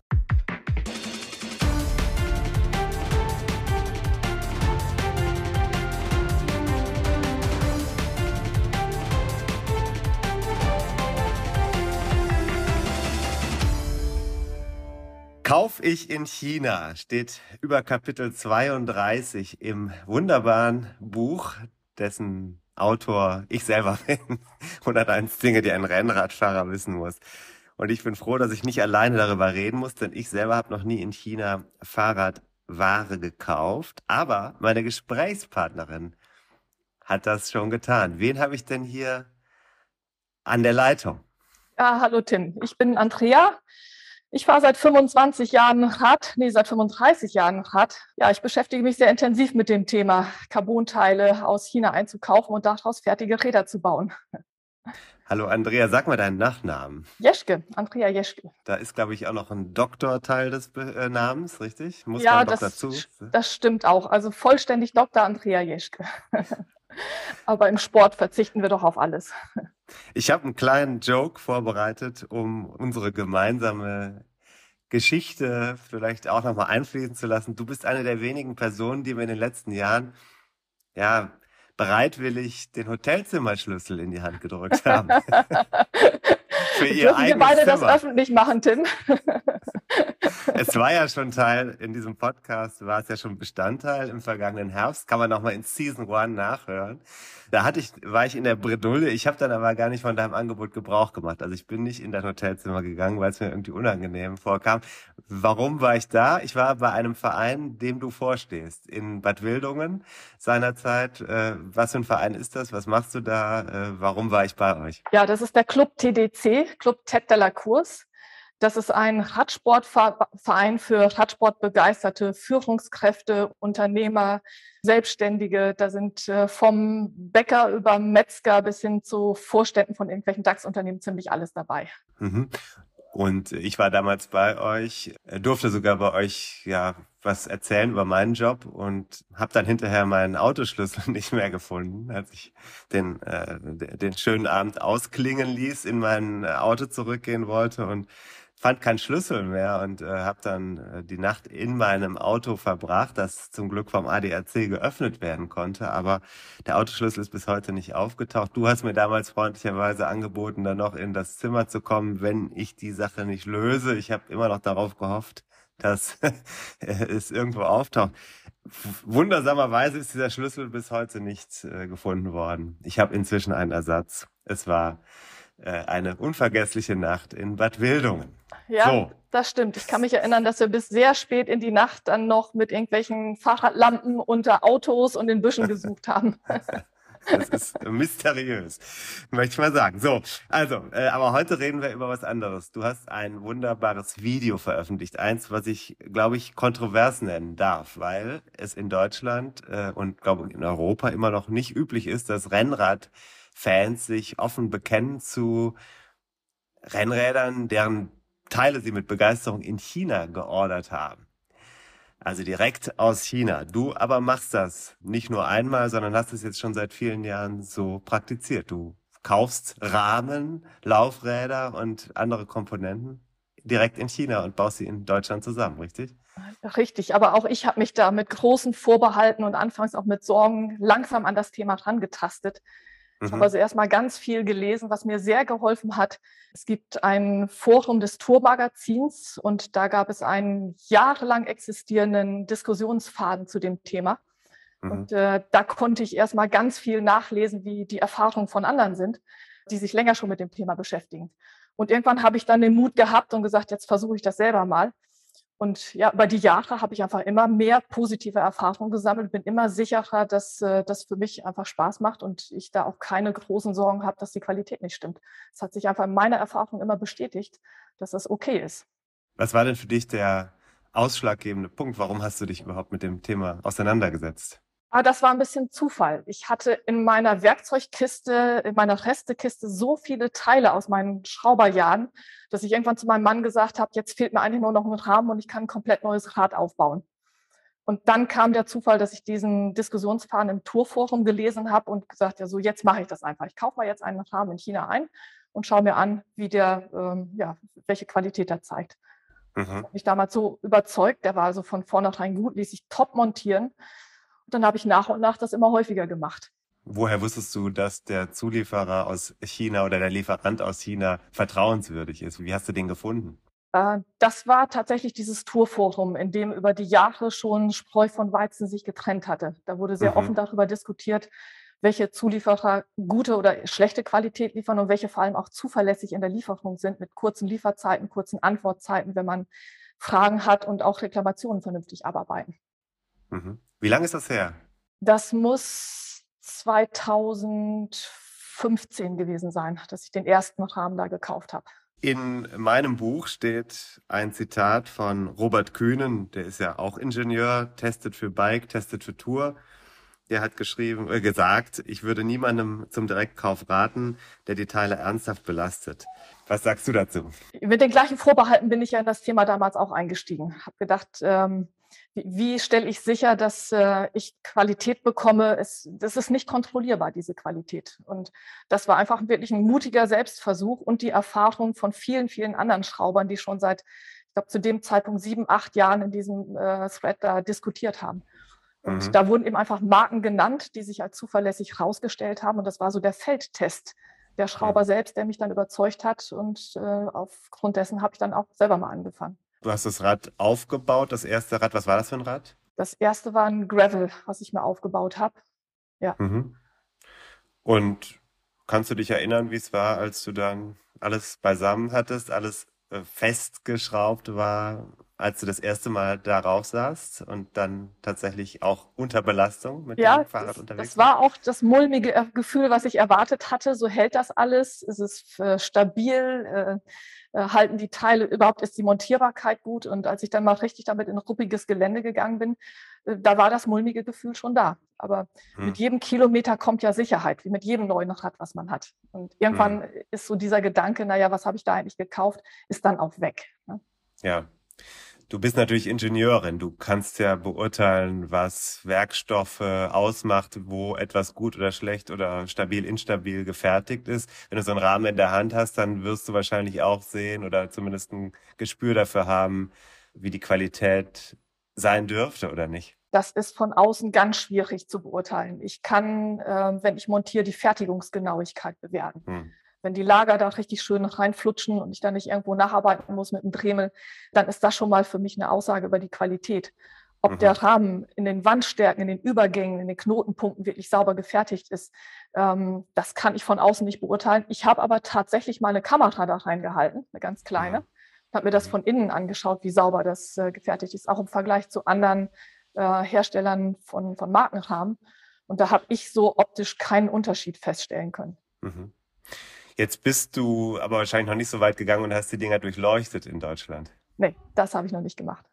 Kauf ich in China steht über Kapitel 32 im wunderbaren Buch, dessen Autor ich selber bin. 101 Dinge, die ein Rennradfahrer wissen muss. Und ich bin froh, dass ich nicht alleine darüber reden muss, denn ich selber habe noch nie in China Fahrradware gekauft. Aber meine Gesprächspartnerin hat das schon getan. Wen habe ich denn hier an der Leitung? Ja, hallo Tim. Ich bin Andrea. Ich fahre seit 25 Jahren Rad, nee, seit 35 Jahren Rad. Ja, ich beschäftige mich sehr intensiv mit dem Thema, Carbonteile aus China einzukaufen und daraus fertige Räder zu bauen. Hallo Andrea, sag mal deinen Nachnamen. Jeschke, Andrea Jeschke. Da ist, glaube ich, auch noch ein Doktorteil des äh, Namens, richtig? Muss ja, das, dazu? das stimmt auch. Also vollständig Dr. Andrea Jeschke. Aber im Sport verzichten wir doch auf alles. Ich habe einen kleinen Joke vorbereitet, um unsere gemeinsame Geschichte vielleicht auch nochmal einfließen zu lassen. Du bist eine der wenigen Personen, die mir in den letzten Jahren ja bereitwillig den Hotelzimmerschlüssel in die Hand gedrückt haben. Für ihr Dürfen wir beide Zimmer. das öffentlich machen, Tim? Es war ja schon Teil in diesem Podcast, war es ja schon Bestandteil im vergangenen Herbst. Kann man nochmal in Season One nachhören. Da hatte ich, war ich in der Bredouille. Ich habe dann aber gar nicht von deinem Angebot Gebrauch gemacht. Also ich bin nicht in dein Hotelzimmer gegangen, weil es mir irgendwie unangenehm vorkam. Warum war ich da? Ich war bei einem Verein, dem du vorstehst, in Bad Wildungen seinerzeit. Äh, was für ein Verein ist das? Was machst du da? Äh, warum war ich bei euch? Ja, das ist der Club TDC, Club Ted de la Course. Das ist ein Radsportverein für Radsportbegeisterte Führungskräfte, Unternehmer, Selbstständige. Da sind äh, vom Bäcker über Metzger bis hin zu Vorständen von irgendwelchen DAX-Unternehmen ziemlich alles dabei. Mhm. Und ich war damals bei euch, äh, durfte sogar bei euch ja was erzählen über meinen Job und habe dann hinterher meinen Autoschlüssel nicht mehr gefunden, als ich den, äh, den schönen Abend ausklingen ließ, in mein Auto zurückgehen wollte und fand keinen Schlüssel mehr und äh, habe dann äh, die Nacht in meinem Auto verbracht, das zum Glück vom ADAC geöffnet werden konnte. Aber der Autoschlüssel ist bis heute nicht aufgetaucht. Du hast mir damals freundlicherweise angeboten, dann noch in das Zimmer zu kommen, wenn ich die Sache nicht löse. Ich habe immer noch darauf gehofft, dass es irgendwo auftaucht. Wundersamerweise ist dieser Schlüssel bis heute nicht äh, gefunden worden. Ich habe inzwischen einen Ersatz. Es war eine unvergessliche Nacht in Bad Wildungen. Ja, so. das stimmt. Ich kann mich erinnern, dass wir bis sehr spät in die Nacht dann noch mit irgendwelchen Fahrradlampen unter Autos und in Büschen gesucht haben. Das ist mysteriös, möchte ich mal sagen. So, also, äh, aber heute reden wir über was anderes. Du hast ein wunderbares Video veröffentlicht, eins, was ich, glaube ich, kontrovers nennen darf, weil es in Deutschland äh, und glaube in Europa immer noch nicht üblich ist, dass Rennradfans sich offen bekennen zu Rennrädern, deren Teile sie mit Begeisterung in China geordert haben. Also direkt aus China. Du aber machst das nicht nur einmal, sondern hast es jetzt schon seit vielen Jahren so praktiziert. Du kaufst Rahmen, Laufräder und andere Komponenten direkt in China und baust sie in Deutschland zusammen, richtig? Richtig, aber auch ich habe mich da mit großen Vorbehalten und anfangs auch mit Sorgen langsam an das Thema herangetastet. Ich habe mhm. also erstmal ganz viel gelesen, was mir sehr geholfen hat. Es gibt ein Forum des Tourmagazins und da gab es einen jahrelang existierenden Diskussionsfaden zu dem Thema. Mhm. Und äh, da konnte ich erstmal ganz viel nachlesen, wie die Erfahrungen von anderen sind, die sich länger schon mit dem Thema beschäftigen. Und irgendwann habe ich dann den Mut gehabt und gesagt, jetzt versuche ich das selber mal. Und ja, über die Jahre habe ich einfach immer mehr positive Erfahrungen gesammelt, bin immer sicherer, dass äh, das für mich einfach Spaß macht und ich da auch keine großen Sorgen habe, dass die Qualität nicht stimmt. Es hat sich einfach in meiner Erfahrung immer bestätigt, dass das okay ist. Was war denn für dich der ausschlaggebende Punkt? Warum hast du dich überhaupt mit dem Thema auseinandergesetzt? Aber das war ein bisschen Zufall. Ich hatte in meiner Werkzeugkiste, in meiner Restekiste so viele Teile aus meinen Schrauberjahren, dass ich irgendwann zu meinem Mann gesagt habe, jetzt fehlt mir eigentlich nur noch ein Rahmen und ich kann ein komplett neues Rad aufbauen. Und dann kam der Zufall, dass ich diesen Diskussionsfaden im Tourforum gelesen habe und gesagt, ja, so jetzt mache ich das einfach. Ich kaufe mal jetzt einen Rahmen in China ein und schaue mir an, wie der, ähm, ja, welche Qualität er zeigt. Mhm. Ich damals so überzeugt, der war also von vornherein gut, ließ sich top montieren dann habe ich nach und nach das immer häufiger gemacht. Woher wusstest du, dass der Zulieferer aus China oder der Lieferant aus China vertrauenswürdig ist? Wie hast du den gefunden? Äh, das war tatsächlich dieses Tourforum, in dem über die Jahre schon Spreu von Weizen sich getrennt hatte. Da wurde sehr mhm. offen darüber diskutiert, welche Zulieferer gute oder schlechte Qualität liefern und welche vor allem auch zuverlässig in der Lieferung sind, mit kurzen Lieferzeiten, kurzen Antwortzeiten, wenn man Fragen hat und auch Reklamationen vernünftig abarbeiten. Mhm. Wie lange ist das her? Das muss 2015 gewesen sein, dass ich den ersten Rahmen da gekauft habe. In meinem Buch steht ein Zitat von Robert Kühnen, der ist ja auch Ingenieur, testet für Bike, testet für Tour. Der hat geschrieben, äh, gesagt, ich würde niemandem zum Direktkauf raten, der die Teile ernsthaft belastet. Was sagst du dazu? Mit den gleichen Vorbehalten bin ich ja in das Thema damals auch eingestiegen. Habe gedacht, ähm, wie, wie stelle ich sicher, dass äh, ich Qualität bekomme? Es, das ist nicht kontrollierbar, diese Qualität. Und das war einfach wirklich ein mutiger Selbstversuch und die Erfahrung von vielen, vielen anderen Schraubern, die schon seit, ich glaube, zu dem Zeitpunkt sieben, acht Jahren in diesem äh, Thread da diskutiert haben. Und mhm. da wurden eben einfach Marken genannt, die sich als zuverlässig herausgestellt haben. Und das war so der Feldtest der Schrauber mhm. selbst, der mich dann überzeugt hat. Und äh, aufgrund dessen habe ich dann auch selber mal angefangen. Du hast das Rad aufgebaut, das erste Rad. Was war das für ein Rad? Das erste war ein Gravel, was ich mir aufgebaut habe. Ja. Mhm. Und kannst du dich erinnern, wie es war, als du dann alles beisammen hattest, alles äh, festgeschraubt war, als du das erste Mal darauf saßt und dann tatsächlich auch unter Belastung mit ja, dem Fahrrad das, unterwegs das war auch das mulmige Gefühl, was ich erwartet hatte. So hält das alles, es ist äh, stabil, äh, äh, halten die Teile, überhaupt ist die Montierbarkeit gut. Und als ich dann mal richtig damit in ruppiges Gelände gegangen bin, äh, da war das mulmige Gefühl schon da. Aber hm. mit jedem Kilometer kommt ja Sicherheit, wie mit jedem neuen Rad, was man hat. Und irgendwann hm. ist so dieser Gedanke, naja, was habe ich da eigentlich gekauft, ist dann auch weg. Ne? Ja. Du bist natürlich Ingenieurin. Du kannst ja beurteilen, was Werkstoffe ausmacht, wo etwas gut oder schlecht oder stabil, instabil gefertigt ist. Wenn du so einen Rahmen in der Hand hast, dann wirst du wahrscheinlich auch sehen oder zumindest ein Gespür dafür haben, wie die Qualität sein dürfte oder nicht. Das ist von außen ganz schwierig zu beurteilen. Ich kann, äh, wenn ich montiere, die Fertigungsgenauigkeit bewerten. Hm. Wenn die Lager da richtig schön reinflutschen und ich dann nicht irgendwo nacharbeiten muss mit einem Dremel, dann ist das schon mal für mich eine Aussage über die Qualität. Ob mhm. der Rahmen in den Wandstärken, in den Übergängen, in den Knotenpunkten wirklich sauber gefertigt ist, ähm, das kann ich von außen nicht beurteilen. Ich habe aber tatsächlich mal eine Kamera da reingehalten, eine ganz kleine, mhm. habe mir das von innen angeschaut, wie sauber das äh, gefertigt ist, auch im Vergleich zu anderen äh, Herstellern von, von Markenrahmen. Und da habe ich so optisch keinen Unterschied feststellen können. Mhm. Jetzt bist du aber wahrscheinlich noch nicht so weit gegangen und hast die Dinger durchleuchtet in Deutschland. Nee, das habe ich noch nicht gemacht.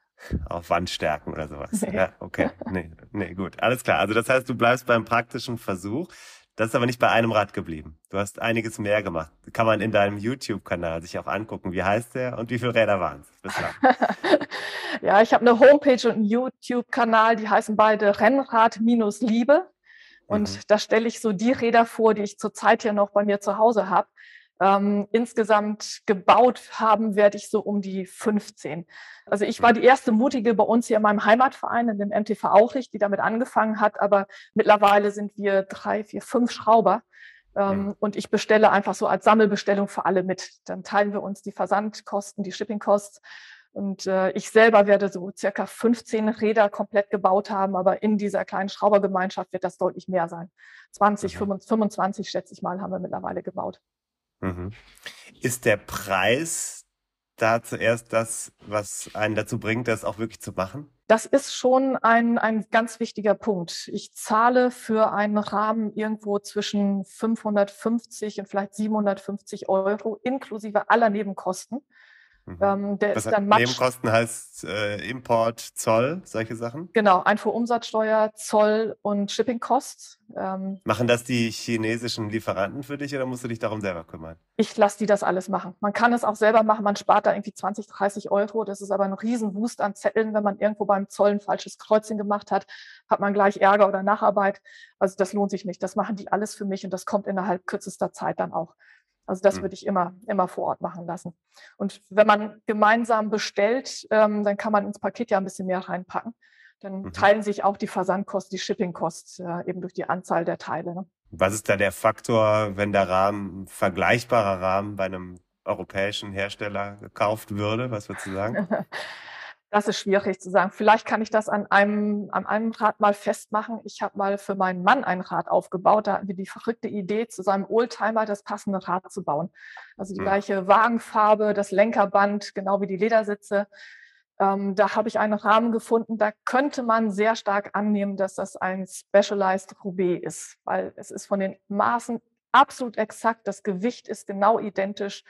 Auf Wandstärken oder sowas. Nee. Ja, okay. Nee, nee, gut. Alles klar. Also das heißt, du bleibst beim praktischen Versuch. Das ist aber nicht bei einem Rad geblieben. Du hast einiges mehr gemacht. Kann man in deinem YouTube-Kanal sich auch angucken. Wie heißt der und wie viele Räder waren es bislang? ja, ich habe eine Homepage und einen YouTube-Kanal, die heißen beide Rennrad minus Liebe. Und mhm. da stelle ich so die Räder vor, die ich zurzeit ja noch bei mir zu Hause habe. Ähm, insgesamt gebaut haben werde ich so um die 15. Also ich war die erste Mutige bei uns hier in meinem Heimatverein, in dem MTV Auchricht, die damit angefangen hat. Aber mittlerweile sind wir drei, vier, fünf Schrauber. Ähm, mhm. Und ich bestelle einfach so als Sammelbestellung für alle mit. Dann teilen wir uns die Versandkosten, die Shippingkosten. Und äh, ich selber werde so circa 15 Räder komplett gebaut haben, aber in dieser kleinen Schraubergemeinschaft wird das deutlich mehr sein. 20, mhm. 25 schätze ich mal, haben wir mittlerweile gebaut. Mhm. Ist der Preis da zuerst das, was einen dazu bringt, das auch wirklich zu machen? Das ist schon ein, ein ganz wichtiger Punkt. Ich zahle für einen Rahmen irgendwo zwischen 550 und vielleicht 750 Euro inklusive aller Nebenkosten. Mhm. Ähm, der Was ist dann Matsch. Nebenkosten heißt äh, Import, Zoll, solche Sachen? Genau, Einfuhrumsatzsteuer, Zoll und Shipping Costs. Ähm, machen das die chinesischen Lieferanten für dich oder musst du dich darum selber kümmern? Ich lasse die das alles machen. Man kann es auch selber machen, man spart da irgendwie 20, 30 Euro. Das ist aber ein Riesenwust an Zetteln. Wenn man irgendwo beim Zoll ein falsches Kreuzchen gemacht hat, hat man gleich Ärger oder Nacharbeit. Also das lohnt sich nicht. Das machen die alles für mich und das kommt innerhalb kürzester Zeit dann auch. Also das mhm. würde ich immer, immer vor Ort machen lassen. Und wenn man gemeinsam bestellt, ähm, dann kann man ins Paket ja ein bisschen mehr reinpacken. Dann mhm. teilen sich auch die Versandkosten, die Shippingkosten äh, eben durch die Anzahl der Teile. Ne? Was ist da der Faktor, wenn der Rahmen, vergleichbarer Rahmen bei einem europäischen Hersteller gekauft würde? Was würdest du sagen? Das ist schwierig zu sagen. Vielleicht kann ich das an einem, an einem Rad mal festmachen. Ich habe mal für meinen Mann ein Rad aufgebaut. Da hatten wir die verrückte Idee, zu seinem Oldtimer das passende Rad zu bauen. Also die mhm. gleiche Wagenfarbe, das Lenkerband, genau wie die Ledersitze. Ähm, da habe ich einen Rahmen gefunden. Da könnte man sehr stark annehmen, dass das ein Specialized Roubaix ist, weil es ist von den Maßen absolut exakt. Das Gewicht ist genau identisch.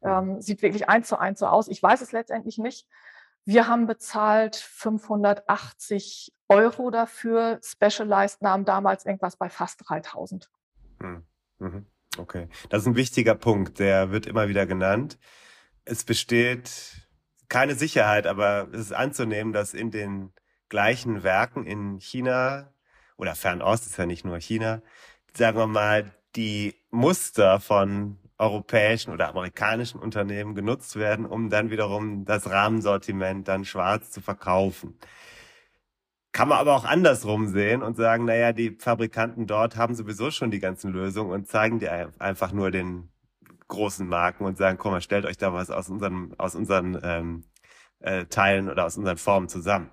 Mhm. Ähm, sieht wirklich eins zu eins so aus. Ich weiß es letztendlich nicht. Wir haben bezahlt 580 Euro dafür. Specialized nahm damals irgendwas bei fast 3000. Hm, mhm. Okay, das ist ein wichtiger Punkt, der wird immer wieder genannt. Es besteht keine Sicherheit, aber es ist anzunehmen, dass in den gleichen Werken in China oder Fernost ist ja nicht nur China, sagen wir mal, die Muster von europäischen oder amerikanischen Unternehmen genutzt werden, um dann wiederum das Rahmensortiment dann schwarz zu verkaufen. Kann man aber auch andersrum sehen und sagen, naja, die Fabrikanten dort haben sowieso schon die ganzen Lösungen und zeigen dir einfach nur den großen Marken und sagen, komm mal, stellt euch da was aus unseren, aus unseren ähm, äh, Teilen oder aus unseren Formen zusammen.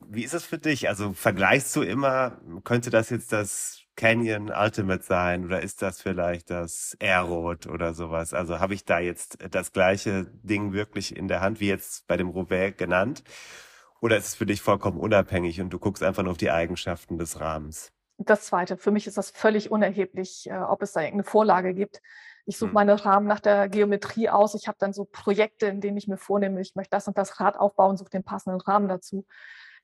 Wie ist es für dich? Also vergleichst du immer, könnte das jetzt das Canyon Ultimate sein oder ist das vielleicht das Airroad oder sowas? Also habe ich da jetzt das gleiche Ding wirklich in der Hand, wie jetzt bei dem Roubaix genannt? Oder ist es für dich vollkommen unabhängig und du guckst einfach nur auf die Eigenschaften des Rahmens? Das Zweite. Für mich ist das völlig unerheblich, äh, ob es da irgendeine Vorlage gibt. Ich suche hm. meine Rahmen nach der Geometrie aus. Ich habe dann so Projekte, in denen ich mir vornehme, ich möchte das und das Rad aufbauen, suche den passenden Rahmen dazu.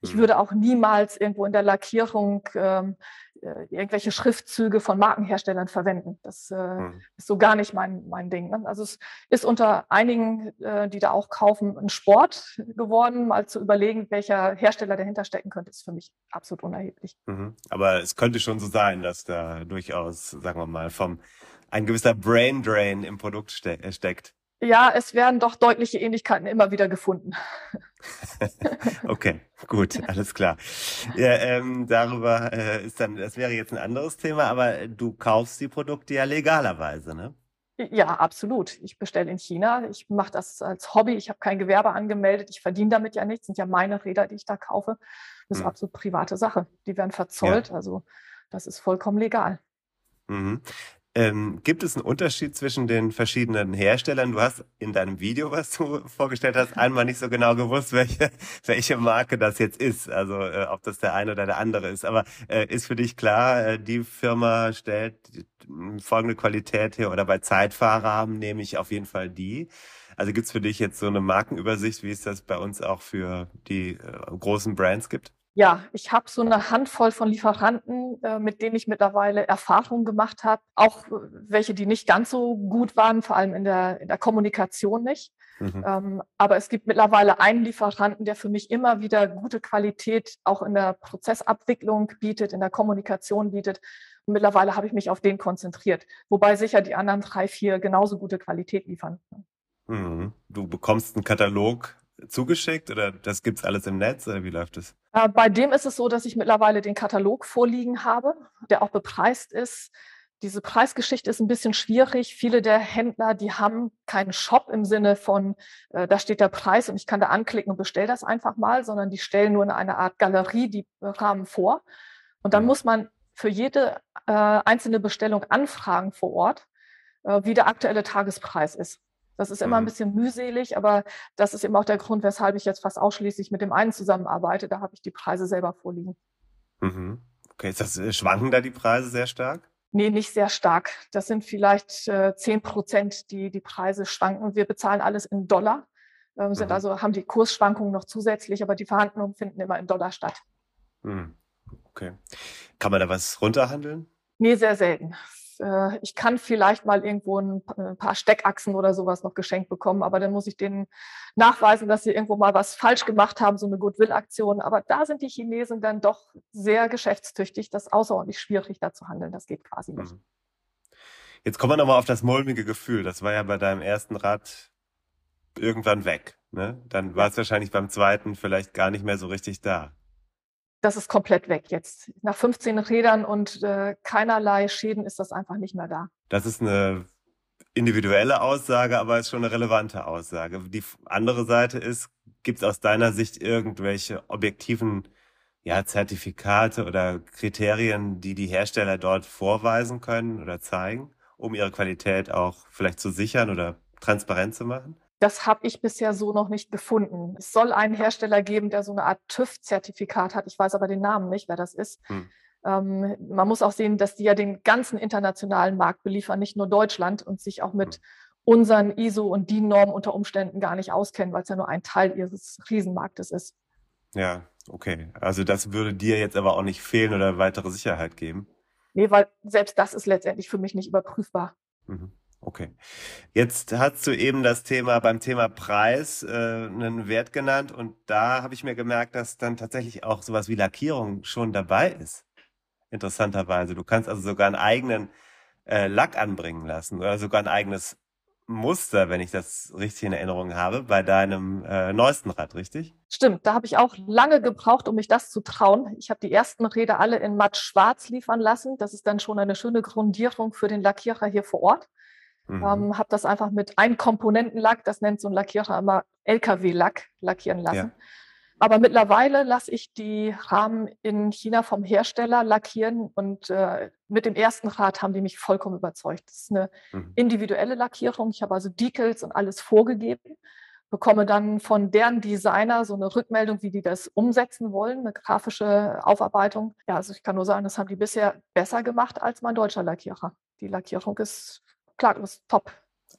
Ich hm. würde auch niemals irgendwo in der Lackierung ähm, äh, irgendwelche Schriftzüge von Markenherstellern verwenden. Das äh, mhm. ist so gar nicht mein, mein Ding. Ne? Also es ist unter einigen, äh, die da auch kaufen, ein Sport geworden, mal zu überlegen, welcher Hersteller dahinter stecken könnte, ist für mich absolut unerheblich. Mhm. Aber es könnte schon so sein, dass da durchaus, sagen wir mal, vom ein gewisser Brain Drain im Produkt ste äh, steckt. Ja, es werden doch deutliche Ähnlichkeiten immer wieder gefunden. okay, gut, alles klar. Ja, ähm, darüber äh, ist dann, das wäre jetzt ein anderes Thema, aber du kaufst die Produkte ja legalerweise, ne? Ja, absolut. Ich bestelle in China. Ich mache das als Hobby. Ich habe kein Gewerbe angemeldet. Ich verdiene damit ja nichts. Sind ja meine Räder, die ich da kaufe. Das ist hm. absolut private Sache. Die werden verzollt. Ja. Also das ist vollkommen legal. Mhm. Ähm, gibt es einen Unterschied zwischen den verschiedenen Herstellern? Du hast in deinem Video, was du vorgestellt hast, einmal nicht so genau gewusst, welche, welche Marke das jetzt ist. Also äh, ob das der eine oder der andere ist. Aber äh, ist für dich klar, äh, die Firma stellt folgende Qualität her oder bei Zeitfahrrahmen nehme ich auf jeden Fall die. Also gibt's für dich jetzt so eine Markenübersicht, wie es das bei uns auch für die äh, großen Brands gibt? Ja, ich habe so eine Handvoll von Lieferanten, äh, mit denen ich mittlerweile Erfahrungen gemacht habe, auch äh, welche, die nicht ganz so gut waren, vor allem in der, in der Kommunikation nicht. Mhm. Ähm, aber es gibt mittlerweile einen Lieferanten, der für mich immer wieder gute Qualität auch in der Prozessabwicklung bietet, in der Kommunikation bietet. Und mittlerweile habe ich mich auf den konzentriert, wobei sicher die anderen drei, vier genauso gute Qualität liefern. Mhm. Du bekommst einen Katalog zugeschickt oder das gibt es alles im Netz oder wie läuft es? Äh, bei dem ist es so, dass ich mittlerweile den Katalog vorliegen habe, der auch bepreist ist. Diese Preisgeschichte ist ein bisschen schwierig. Viele der Händler, die haben keinen Shop im Sinne von, äh, da steht der Preis und ich kann da anklicken und bestelle das einfach mal, sondern die stellen nur in einer Art Galerie die Rahmen vor. Und dann mhm. muss man für jede äh, einzelne Bestellung anfragen vor Ort, äh, wie der aktuelle Tagespreis ist. Das ist immer ein mhm. bisschen mühselig, aber das ist eben auch der Grund, weshalb ich jetzt fast ausschließlich mit dem einen zusammenarbeite. Da habe ich die Preise selber vorliegen. Mhm. Okay, ist das, äh, schwanken da die Preise sehr stark? Nee, nicht sehr stark. Das sind vielleicht äh, zehn äh, Prozent, die die Preise schwanken. Wir bezahlen alles in Dollar, ähm, sind mhm. also haben die Kursschwankungen noch zusätzlich, aber die Verhandlungen finden immer in Dollar statt. Mhm. Okay. Kann man da was runterhandeln? Nee, sehr selten. Äh, ich kann vielleicht mal irgendwo ein äh, paar Steckachsen oder sowas noch geschenkt bekommen, aber dann muss ich denen nachweisen, dass sie irgendwo mal was falsch gemacht haben, so eine Goodwill-Aktion. Aber da sind die Chinesen dann doch sehr geschäftstüchtig. Das ist außerordentlich schwierig, da zu handeln. Das geht quasi nicht. Mhm. Jetzt kommen wir nochmal auf das mulmige Gefühl. Das war ja bei deinem ersten Rad irgendwann weg. Ne? Dann war es wahrscheinlich beim zweiten vielleicht gar nicht mehr so richtig da das ist komplett weg jetzt. Nach 15 Rädern und äh, keinerlei Schäden ist das einfach nicht mehr da. Das ist eine individuelle Aussage, aber ist schon eine relevante Aussage. Die andere Seite ist, gibt es aus deiner Sicht irgendwelche objektiven ja, Zertifikate oder Kriterien, die die Hersteller dort vorweisen können oder zeigen, um ihre Qualität auch vielleicht zu sichern oder transparent zu machen? Das habe ich bisher so noch nicht gefunden. Es soll einen Hersteller geben, der so eine Art TÜV-Zertifikat hat. Ich weiß aber den Namen nicht, wer das ist. Hm. Ähm, man muss auch sehen, dass die ja den ganzen internationalen Markt beliefern, nicht nur Deutschland und sich auch mit hm. unseren ISO und DIN-Normen unter Umständen gar nicht auskennen, weil es ja nur ein Teil ihres Riesenmarktes ist. Ja, okay. Also das würde dir jetzt aber auch nicht fehlen oder weitere Sicherheit geben? Nee, weil selbst das ist letztendlich für mich nicht überprüfbar. Mhm. Okay. Jetzt hast du eben das Thema beim Thema Preis äh, einen Wert genannt und da habe ich mir gemerkt, dass dann tatsächlich auch sowas wie Lackierung schon dabei ist. Interessanterweise. Du kannst also sogar einen eigenen äh, Lack anbringen lassen oder sogar ein eigenes Muster, wenn ich das richtig in Erinnerung habe, bei deinem äh, neuesten Rad, richtig? Stimmt, da habe ich auch lange gebraucht, um mich das zu trauen. Ich habe die ersten Räder alle in matt schwarz liefern lassen. Das ist dann schon eine schöne Grundierung für den Lackierer hier vor Ort. Mhm. Ähm, habe das einfach mit einem Komponentenlack, das nennt so ein Lackierer immer LKW-Lack, lackieren lassen. Ja. Aber mittlerweile lasse ich die Rahmen in China vom Hersteller lackieren und äh, mit dem ersten Rad haben die mich vollkommen überzeugt. Das ist eine mhm. individuelle Lackierung. Ich habe also Decals und alles vorgegeben, bekomme dann von deren Designer so eine Rückmeldung, wie die das umsetzen wollen, eine grafische Aufarbeitung. Ja, also ich kann nur sagen, das haben die bisher besser gemacht als mein deutscher Lackierer. Die Lackierung ist klar, das ist top.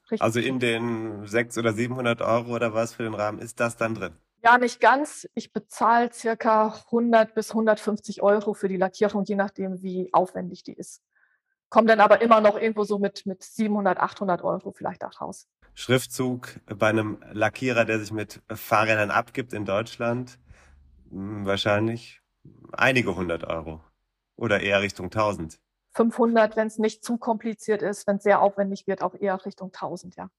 Richtig also in den 600 oder 700 Euro oder was für den Rahmen ist das dann drin? Ja, nicht ganz. Ich bezahle circa 100 bis 150 Euro für die Lackierung, je nachdem, wie aufwendig die ist. Kommt dann aber immer noch irgendwo so mit, mit 700, 800 Euro vielleicht auch raus. Schriftzug bei einem Lackierer, der sich mit Fahrrädern abgibt in Deutschland, hm, wahrscheinlich einige hundert Euro oder eher Richtung 1000. 500, wenn es nicht zu kompliziert ist, wenn es sehr aufwendig wird, auch eher Richtung 1000, ja.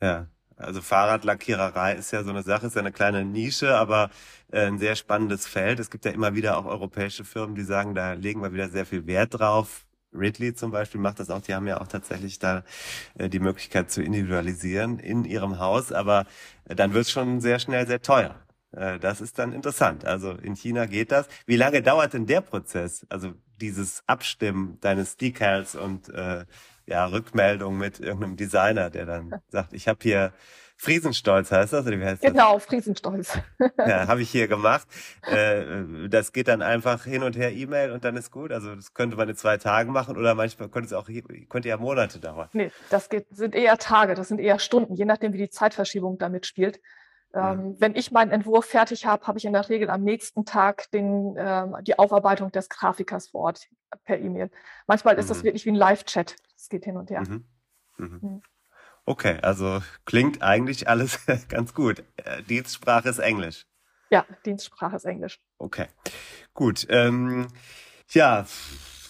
Ja, also Fahrradlackiererei ist ja so eine Sache, ist ja eine kleine Nische, aber äh, ein sehr spannendes Feld. Es gibt ja immer wieder auch europäische Firmen, die sagen, da legen wir wieder sehr viel Wert drauf. Ridley zum Beispiel macht das auch. Die haben ja auch tatsächlich da äh, die Möglichkeit zu individualisieren in ihrem Haus, aber äh, dann wird es schon sehr schnell sehr teuer. Das ist dann interessant. Also in China geht das. Wie lange dauert denn der Prozess? Also dieses Abstimmen deines Decals und äh, ja, Rückmeldung mit irgendeinem Designer, der dann sagt, ich habe hier Friesenstolz heißt das, oder wie heißt das? Genau, Friesenstolz. ja, habe ich hier gemacht. Äh, das geht dann einfach hin und her E-Mail und dann ist gut. Also das könnte man in zwei Tagen machen oder manchmal könnte es auch könnte ja Monate dauern. Nee, das geht, sind eher Tage, das sind eher Stunden, je nachdem, wie die Zeitverschiebung damit spielt. Ähm, wenn ich meinen Entwurf fertig habe, habe ich in der Regel am nächsten Tag den, äh, die Aufarbeitung des Grafikers vor Ort per E-Mail. Manchmal ist das mhm. wirklich wie ein Live-Chat. Es geht hin und her. Mhm. Mhm. mhm. Okay, also klingt eigentlich alles ganz gut. Äh, Dienstsprache ist Englisch. Ja, Dienstsprache ist Englisch. Okay, gut. Ähm, ja,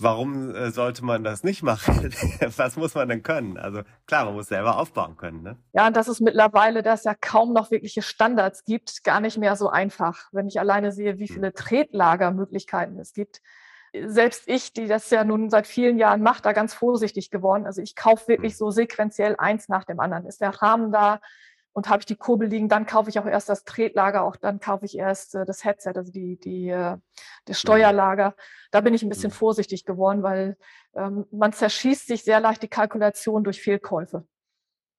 warum äh, sollte man das nicht machen? Was muss man denn können? Also klar, man muss selber aufbauen können. Ne? Ja, und das ist mittlerweile, dass es ja kaum noch wirkliche Standards gibt, gar nicht mehr so einfach. Wenn ich alleine sehe, wie hm. viele Tretlagermöglichkeiten es gibt. Selbst ich, die das ja nun seit vielen Jahren macht, da ganz vorsichtig geworden. Also ich kaufe wirklich hm. so sequenziell eins nach dem anderen. Ist der Rahmen da? Und habe ich die Kurbel liegen, dann kaufe ich auch erst das Tretlager, auch dann kaufe ich erst äh, das Headset, also die, die, äh, das mhm. Steuerlager. Da bin ich ein bisschen mhm. vorsichtig geworden, weil ähm, man zerschießt sich sehr leicht die Kalkulation durch Fehlkäufe.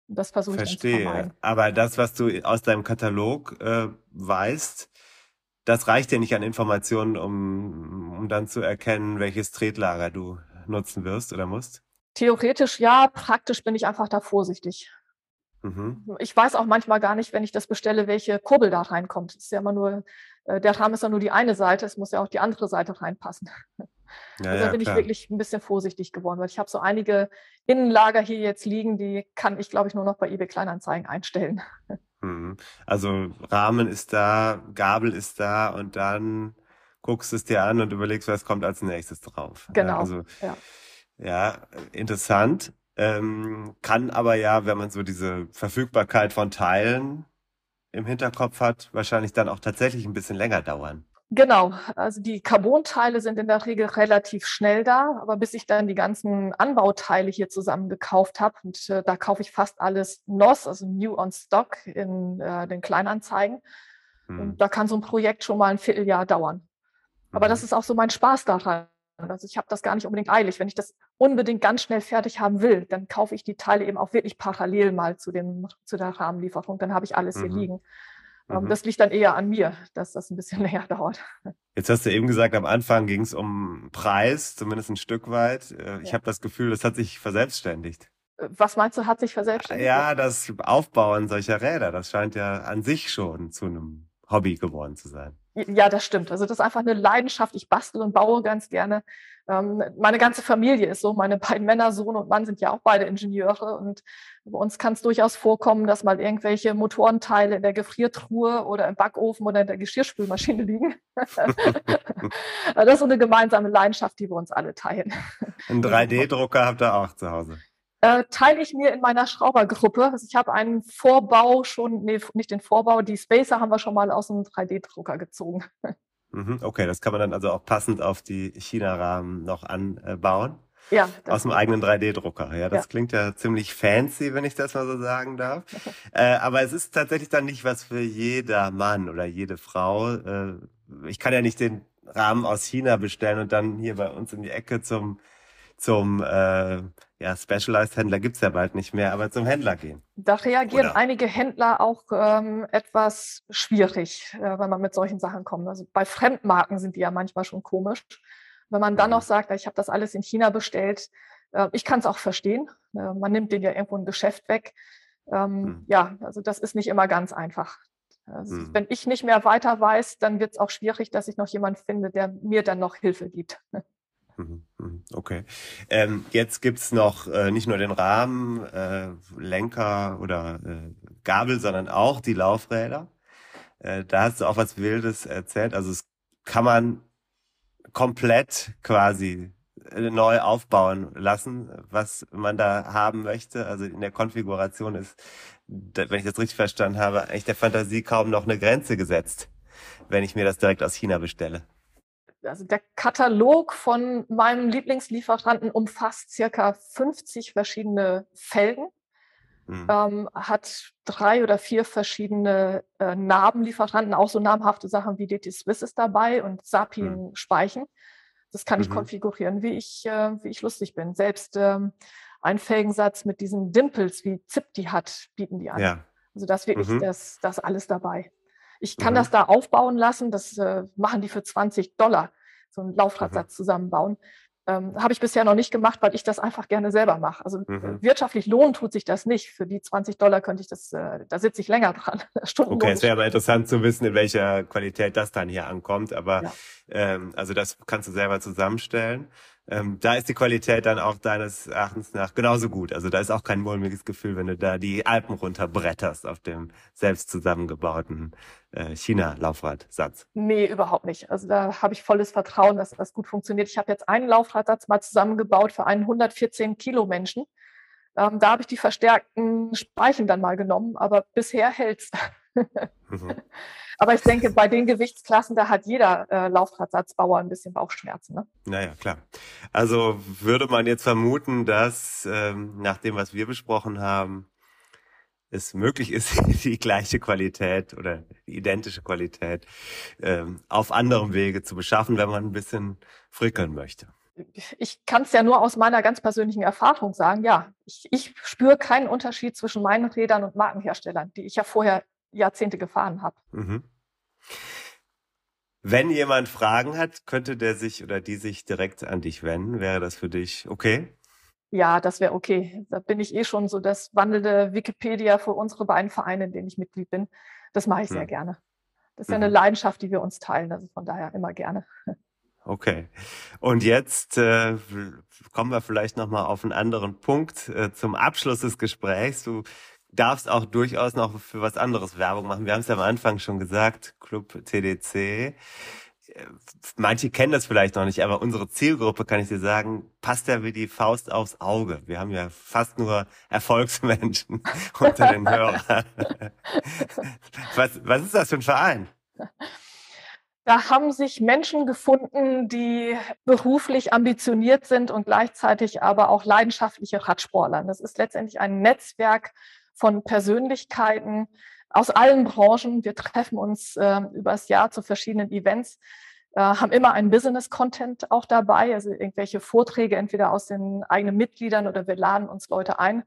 Und das versuche ich Verstehe. zu vermeiden. Aber das, was du aus deinem Katalog äh, weißt, das reicht ja nicht an Informationen, um, um dann zu erkennen, welches Tretlager du nutzen wirst oder musst? Theoretisch ja, praktisch bin ich einfach da vorsichtig. Mhm. Ich weiß auch manchmal gar nicht, wenn ich das bestelle, welche Kurbel da reinkommt. Ist ja immer nur, äh, der Rahmen ist ja nur die eine Seite, es muss ja auch die andere Seite reinpassen. Ja, also da bin klar. ich wirklich ein bisschen vorsichtig geworden, weil ich habe so einige Innenlager hier jetzt liegen, die kann ich, glaube ich, nur noch bei eBay Kleinanzeigen einstellen. Mhm. Also Rahmen ist da, Gabel ist da und dann guckst du es dir an und überlegst, was kommt als nächstes drauf. Genau. Ja, also, ja. ja interessant. Ähm, kann aber ja, wenn man so diese Verfügbarkeit von Teilen im Hinterkopf hat, wahrscheinlich dann auch tatsächlich ein bisschen länger dauern. Genau, also die Carbon-Teile sind in der Regel relativ schnell da, aber bis ich dann die ganzen Anbauteile hier zusammen gekauft habe, und äh, da kaufe ich fast alles NOS, also New on Stock in äh, den Kleinanzeigen. Hm. Und da kann so ein Projekt schon mal ein Vierteljahr dauern. Aber mhm. das ist auch so mein Spaß daran, also ich habe das gar nicht unbedingt eilig. Wenn ich das unbedingt ganz schnell fertig haben will, dann kaufe ich die Teile eben auch wirklich parallel mal zu, dem, zu der Rahmenlieferung. Dann habe ich alles mhm. hier liegen. Ähm, mhm. Das liegt dann eher an mir, dass das ein bisschen länger dauert. Jetzt hast du eben gesagt, am Anfang ging es um Preis, zumindest ein Stück weit. Äh, ich ja. habe das Gefühl, das hat sich verselbstständigt. Äh, was meinst du, hat sich verselbstständigt? Ja, das Aufbauen solcher Räder, das scheint ja an sich schon zu einem Hobby geworden zu sein. Ja, das stimmt. Also das ist einfach eine Leidenschaft. Ich bastel und baue ganz gerne. Ähm, meine ganze Familie ist so. Meine beiden Männer, Sohn und Mann, sind ja auch beide Ingenieure. Und bei uns kann es durchaus vorkommen, dass mal irgendwelche Motorenteile in der Gefriertruhe oder im Backofen oder in der Geschirrspülmaschine liegen. das ist so eine gemeinsame Leidenschaft, die wir uns alle teilen. Einen 3D-Drucker habt ihr auch zu Hause äh, teile ich mir in meiner Schraubergruppe. Also ich habe einen Vorbau schon, nee, nicht den Vorbau, die Spacer haben wir schon mal aus einem 3D-Drucker gezogen. Mhm, okay, das kann man dann also auch passend auf die China-Rahmen noch anbauen. Ja. Aus dem eigenen 3D-Drucker. Ja, das ja. klingt ja ziemlich fancy, wenn ich das mal so sagen darf. äh, aber es ist tatsächlich dann nicht was für jeder Mann oder jede Frau. Äh, ich kann ja nicht den Rahmen aus China bestellen und dann hier bei uns in die Ecke zum zum äh, ja, Specialized-Händler gibt's ja bald nicht mehr, aber zum Händler gehen. Da reagieren Oder? einige Händler auch ähm, etwas schwierig, äh, wenn man mit solchen Sachen kommt. Also bei Fremdmarken sind die ja manchmal schon komisch. Wenn man dann mhm. noch sagt, ich habe das alles in China bestellt, äh, ich kann es auch verstehen. Äh, man nimmt den ja irgendwo ein Geschäft weg. Ähm, mhm. Ja, also das ist nicht immer ganz einfach. Also mhm. Wenn ich nicht mehr weiter weiß, dann wird es auch schwierig, dass ich noch jemand finde, der mir dann noch Hilfe gibt. Mhm, okay. Ähm, jetzt gibt's noch äh, nicht nur den Rahmen, äh, Lenker oder äh, Gabel, sondern auch die Laufräder. Äh, da hast du auch was Wildes erzählt. Also es kann man komplett quasi äh, neu aufbauen lassen, was man da haben möchte. Also in der Konfiguration ist, wenn ich das richtig verstanden habe, eigentlich der Fantasie kaum noch eine Grenze gesetzt, wenn ich mir das direkt aus China bestelle also der Katalog von meinem Lieblingslieferanten umfasst circa 50 verschiedene Felgen, mhm. ähm, hat drei oder vier verschiedene äh, Narbenlieferanten, auch so namhafte Sachen wie DT Swiss ist dabei und Sapin mhm. Speichen. Das kann ich mhm. konfigurieren, wie ich, äh, wie ich lustig bin. Selbst ähm, ein Felgensatz mit diesen Dimples, wie Zip die hat, bieten die an. Ja. Also das wirklich mhm. das, das alles dabei. Ich kann mhm. das da aufbauen lassen, das äh, machen die für 20 Dollar, so einen Laufradsatz mhm. zusammenbauen. Ähm, Habe ich bisher noch nicht gemacht, weil ich das einfach gerne selber mache. Also äh, mhm. wirtschaftlich lohnen tut sich das nicht. Für die 20 Dollar könnte ich das, äh, da sitze ich länger dran. okay, es wäre aber interessant zu wissen, in welcher Qualität das dann hier ankommt. Aber ja. ähm, also das kannst du selber zusammenstellen. Ähm, da ist die Qualität dann auch deines Erachtens nach genauso gut. Also da ist auch kein mulmiges Gefühl, wenn du da die Alpen runterbretterst auf dem selbst zusammengebauten äh, China-Laufradsatz. Nee, überhaupt nicht. Also da habe ich volles Vertrauen, dass das gut funktioniert. Ich habe jetzt einen Laufradsatz mal zusammengebaut für einen 114 Kilo Menschen. Ähm, da habe ich die verstärkten Speichen dann mal genommen, aber bisher hält's. Mhm. Aber ich denke, bei den Gewichtsklassen, da hat jeder äh, Laufradsatzbauer ein bisschen Bauchschmerzen. Ne? Naja, klar. Also würde man jetzt vermuten, dass ähm, nach dem, was wir besprochen haben, es möglich ist, die gleiche Qualität oder die identische Qualität ähm, auf anderem Wege zu beschaffen, wenn man ein bisschen frickeln möchte. Ich kann es ja nur aus meiner ganz persönlichen Erfahrung sagen, ja, ich, ich spüre keinen Unterschied zwischen meinen Rädern und Markenherstellern, die ich ja vorher Jahrzehnte gefahren habe. Mhm. Wenn jemand Fragen hat, könnte der sich oder die sich direkt an dich wenden. Wäre das für dich okay? Ja, das wäre okay. Da bin ich eh schon so das wandelnde Wikipedia für unsere beiden Vereine, in denen ich Mitglied bin. Das mache ich sehr hm. gerne. Das ist ja eine mhm. Leidenschaft, die wir uns teilen. Also von daher immer gerne. Okay. Und jetzt äh, kommen wir vielleicht noch mal auf einen anderen Punkt äh, zum Abschluss des Gesprächs. Du darfst auch durchaus noch für was anderes Werbung machen. Wir haben es ja am Anfang schon gesagt, Club TDC. Manche kennen das vielleicht noch nicht, aber unsere Zielgruppe, kann ich dir sagen, passt ja wie die Faust aufs Auge. Wir haben ja fast nur Erfolgsmenschen unter den Hörern. Was, was ist das für ein Verein? Da haben sich Menschen gefunden, die beruflich ambitioniert sind und gleichzeitig aber auch leidenschaftliche Radsportler. Das ist letztendlich ein Netzwerk von Persönlichkeiten aus allen Branchen. Wir treffen uns äh, übers Jahr zu verschiedenen Events, äh, haben immer einen Business-Content auch dabei, also irgendwelche Vorträge entweder aus den eigenen Mitgliedern oder wir laden uns Leute ein.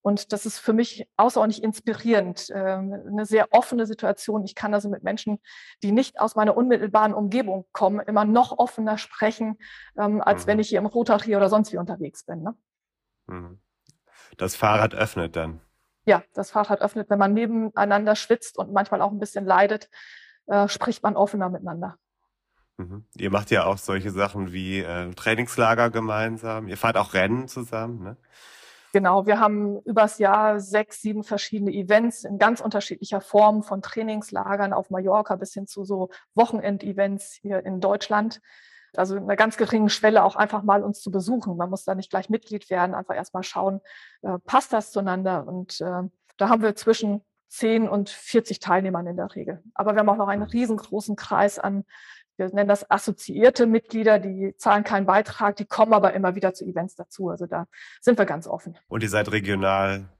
Und das ist für mich außerordentlich inspirierend, ähm, eine sehr offene Situation. Ich kann also mit Menschen, die nicht aus meiner unmittelbaren Umgebung kommen, immer noch offener sprechen, ähm, als mhm. wenn ich hier im Rotary oder sonst wie unterwegs bin. Ne? Mhm. Das Fahrrad öffnet dann ja, das Fahrrad öffnet, wenn man nebeneinander schwitzt und manchmal auch ein bisschen leidet, äh, spricht man offener miteinander. Mhm. Ihr macht ja auch solche Sachen wie äh, Trainingslager gemeinsam. Ihr fahrt auch Rennen zusammen, ne? Genau, wir haben übers Jahr sechs, sieben verschiedene Events in ganz unterschiedlicher Form, von Trainingslagern auf Mallorca bis hin zu so Wochenendevents hier in Deutschland also einer ganz geringen Schwelle auch einfach mal uns zu besuchen. Man muss da nicht gleich Mitglied werden, einfach erstmal schauen, äh, passt das zueinander? Und äh, da haben wir zwischen 10 und 40 Teilnehmern in der Regel. Aber wir haben auch noch einen riesengroßen Kreis an, wir nennen das assoziierte Mitglieder, die zahlen keinen Beitrag, die kommen aber immer wieder zu Events dazu. Also da sind wir ganz offen. Und ihr seid regional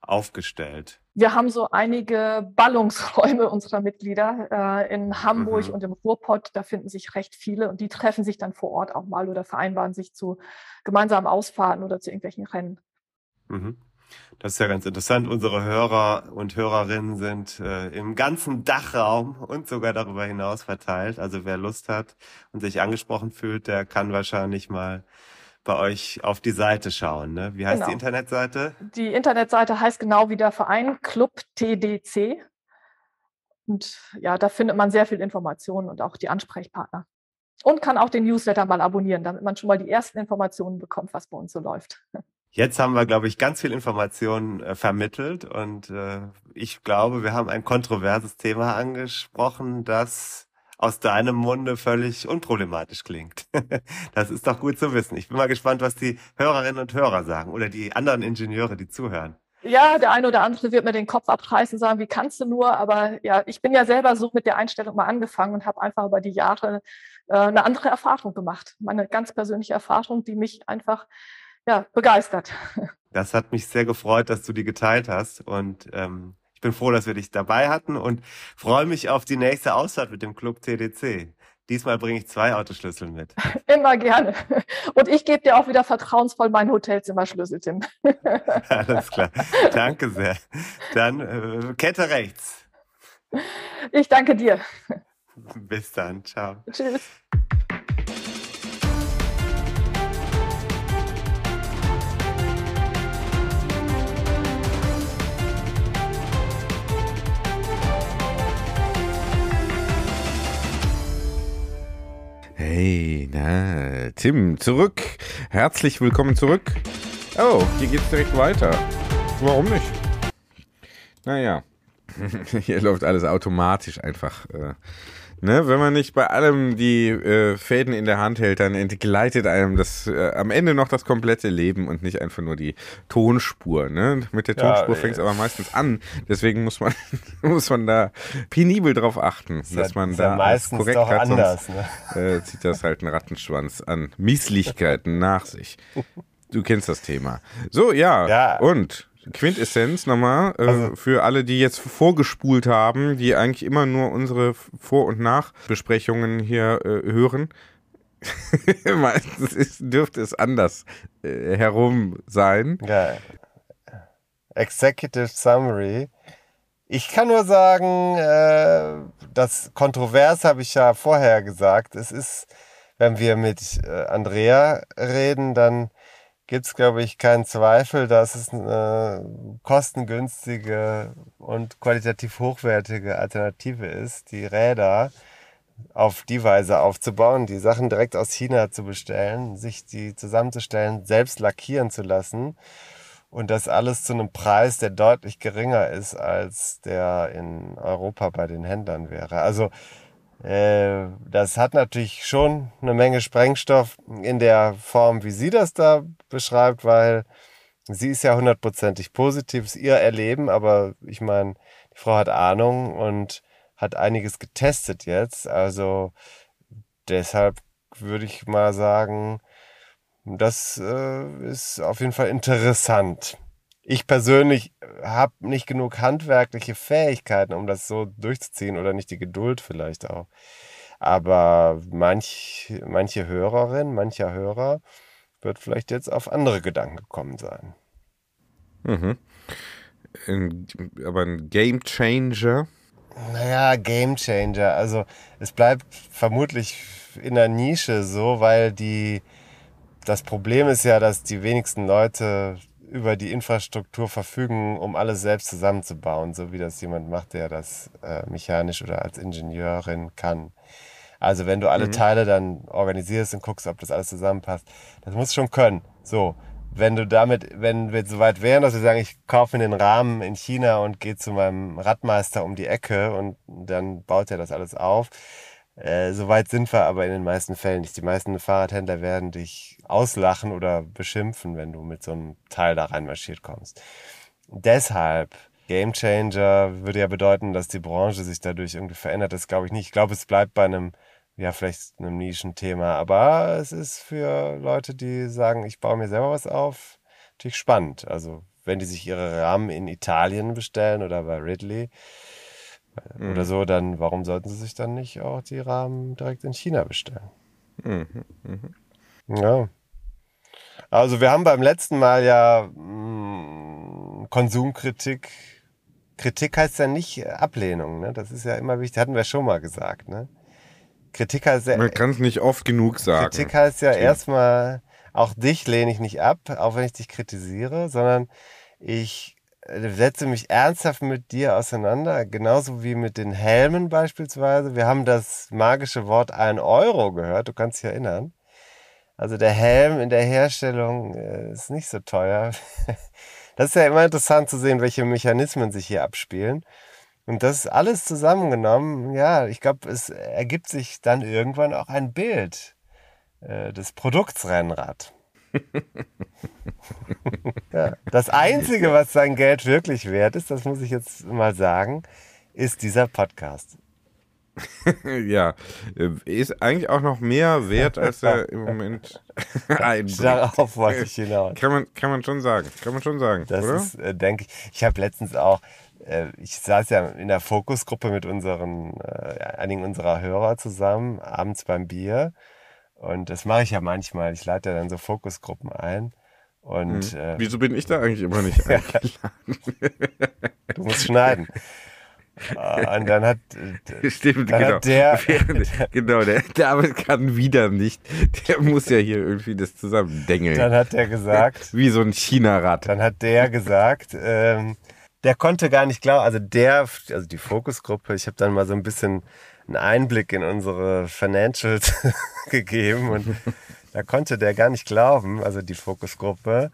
aufgestellt? Wir haben so einige Ballungsräume unserer Mitglieder äh, in Hamburg mhm. und im Ruhrpott. Da finden sich recht viele und die treffen sich dann vor Ort auch mal oder vereinbaren sich zu gemeinsamen Ausfahrten oder zu irgendwelchen Rennen. Mhm. Das ist ja ganz interessant. Unsere Hörer und Hörerinnen sind äh, im ganzen Dachraum und sogar darüber hinaus verteilt. Also wer Lust hat und sich angesprochen fühlt, der kann wahrscheinlich mal bei euch auf die Seite schauen. Ne? Wie heißt genau. die Internetseite? Die Internetseite heißt genau wie der Verein Club TDC. Und ja, da findet man sehr viel Informationen und auch die Ansprechpartner. Und kann auch den Newsletter mal abonnieren, damit man schon mal die ersten Informationen bekommt, was bei uns so läuft. Jetzt haben wir, glaube ich, ganz viel Informationen äh, vermittelt und äh, ich glaube, wir haben ein kontroverses Thema angesprochen, das aus deinem Munde völlig unproblematisch klingt. das ist doch gut zu wissen. Ich bin mal gespannt, was die Hörerinnen und Hörer sagen oder die anderen Ingenieure, die zuhören. Ja, der eine oder andere wird mir den Kopf abreißen und sagen, wie kannst du nur? Aber ja, ich bin ja selber so mit der Einstellung mal angefangen und habe einfach über die Jahre äh, eine andere Erfahrung gemacht. Meine ganz persönliche Erfahrung, die mich einfach ja, begeistert. Das hat mich sehr gefreut, dass du die geteilt hast. Und ähm, ich bin froh, dass wir dich dabei hatten und freue mich auf die nächste Ausfahrt mit dem Club TDC. Diesmal bringe ich zwei Autoschlüssel mit. Immer gerne. Und ich gebe dir auch wieder vertrauensvoll mein Hotelzimmerschlüssel, Tim. Alles klar. Danke sehr. Dann äh, Kette rechts. Ich danke dir. Bis dann. Ciao. Tschüss. Hey, na, Tim, zurück. Herzlich willkommen zurück. Oh, hier geht's direkt weiter. Warum nicht? Naja, hier läuft alles automatisch einfach. Äh, ne? Wenn man nicht bei allem die äh, Fäden in der Hand hält, dann entgleitet einem das äh, am Ende noch das komplette Leben und nicht einfach nur die Tonspur. Ne? Mit der Ja, Tonspur äh, fängt es aber meistens an. Deswegen muss man, muss man da penibel drauf achten, Ist dass ja- man da ja alles meistens korrekt doch hat, anders. sonst Ne? äh, zieht das halt einen Rattenschwanz an Misslichkeiten nach sich. Du kennst das Thema. So, ja. Ja. Und Quintessenz nochmal äh, Also- für alle, die jetzt vorgespult haben, die eigentlich immer nur unsere Vor- und Nachbesprechungen hier äh, hören. Meistens ist, dürfte es anders äh, herum sein. Ja. Executive Summary. Ich kann nur sagen, äh, das kontrovers habe ich ja vorher gesagt. Es ist, wenn wir mit äh, Andrea reden, dann gibt es, glaube ich, keinen Zweifel, dass es eine kostengünstige und qualitativ hochwertige Alternative ist, die Räder auf die Weise aufzubauen, die Sachen direkt aus China zu bestellen, sich die zusammenzustellen, selbst lackieren zu lassen und das alles zu einem Preis, der deutlich geringer ist, als der in Europa bei den Händlern wäre. Also das hat natürlich schon eine Menge Sprengstoff in der Form, wie sie das da beschreibt, weil sie ist ja hundertprozentig positiv, ist ihr Erleben, aber ich meine, die Frau hat Ahnung und hat einiges getestet jetzt. Also deshalb würde ich mal sagen, das äh, ist auf jeden Fall interessant. Ich persönlich habe nicht genug handwerkliche Fähigkeiten, um das so durchzuziehen oder nicht die Geduld vielleicht auch. Aber manch, manche Hörerin, mancher Hörer wird vielleicht jetzt auf andere Gedanken gekommen sein. Mhm. Ein, aber ein Game Changer. Naja, Game Changer. Also es bleibt vermutlich in der Nische so, weil die das Problem ist ja, dass die wenigsten Leute über die Infrastruktur verfügen, um alles selbst zusammenzubauen, so wie das jemand macht, der das äh, mechanisch oder als Ingenieurin kann. Also wenn du alle Teile dann organisierst und guckst, ob das alles zusammenpasst, das musst du schon können. So, wenn du damit, wenn wir so weit wären, dass wir sagen, ich kaufe mir den Rahmen in China und gehe zu meinem Radmeister um die Ecke und dann baut er das alles auf. Äh, so weit sind wir aber in den meisten Fällen nicht. Die meisten Fahrradhändler werden dich auslachen oder beschimpfen, wenn du mit so einem Teil da reinmarschiert kommst. Deshalb, Game Changer würde ja bedeuten, dass die Branche sich dadurch irgendwie verändert. Das glaube ich nicht. Ich glaube, es bleibt bei einem, ja, vielleicht einem Nischenthema. Aber es ist für Leute, die sagen, ich baue mir selber was auf, natürlich spannend. Also, wenn die sich ihre Rahmen in Italien bestellen oder bei Ridley oder so, dann warum sollten sie sich dann nicht auch die Rahmen direkt in China bestellen? Ja. Also wir haben beim letzten Mal ja mh, Konsumkritik. Kritik heißt ja nicht Ablehnung, ne? Das ist ja immer wichtig. Hatten wir schon mal gesagt, ne? Kritik heißt ja, Man kann es nicht oft genug sagen. Kritik heißt ja erstmal, auch dich lehne ich nicht ab, auch wenn ich dich kritisiere, sondern ich äh, setze mich ernsthaft mit dir auseinander, genauso wie mit den Helmen beispielsweise. Wir haben das magische Wort 1 Euro gehört, du kannst dich erinnern. Also der Helm in der Herstellung äh, ist nicht so teuer. Das ist ja immer interessant zu sehen, welche Mechanismen sich hier abspielen. Und das alles zusammengenommen, ja, ich glaube, es ergibt sich dann irgendwann auch ein Bild äh, des Produkts Rennrad. ja. Das Einzige, was sein Geld wirklich wert ist, das muss ich jetzt mal sagen, ist dieser Podcast. ja, äh, ist eigentlich auch noch mehr wert, als er im Moment einbringt. Darauf wollte ich hinaus. Kann man, kann man schon sagen. Kann man schon sagen, Das oder? ist, äh, denke ich. Ich habe letztens auch, äh, ich saß ja in der Fokusgruppe mit unseren, äh, einigen unserer Hörer zusammen, abends beim Bier. Und das mache ich ja manchmal. Ich lade ja dann so Fokusgruppen ein. Und äh, Wieso bin ich da eigentlich immer nicht eingeladen? du musst schneiden. Äh, Und dann hat, äh, Stimmt, Dann genau. hat der- genau, der David kann wieder nicht. Der muss ja hier irgendwie das zusammendengeln. dann hat der gesagt, Wie so ein China-Rad. Dann hat der gesagt, ähm, der konnte gar nicht glauben, also der, also die Fokusgruppe, ich habe dann mal so ein bisschen einen Einblick in unsere Financials gegeben und da konnte der gar nicht glauben, also die Fokusgruppe,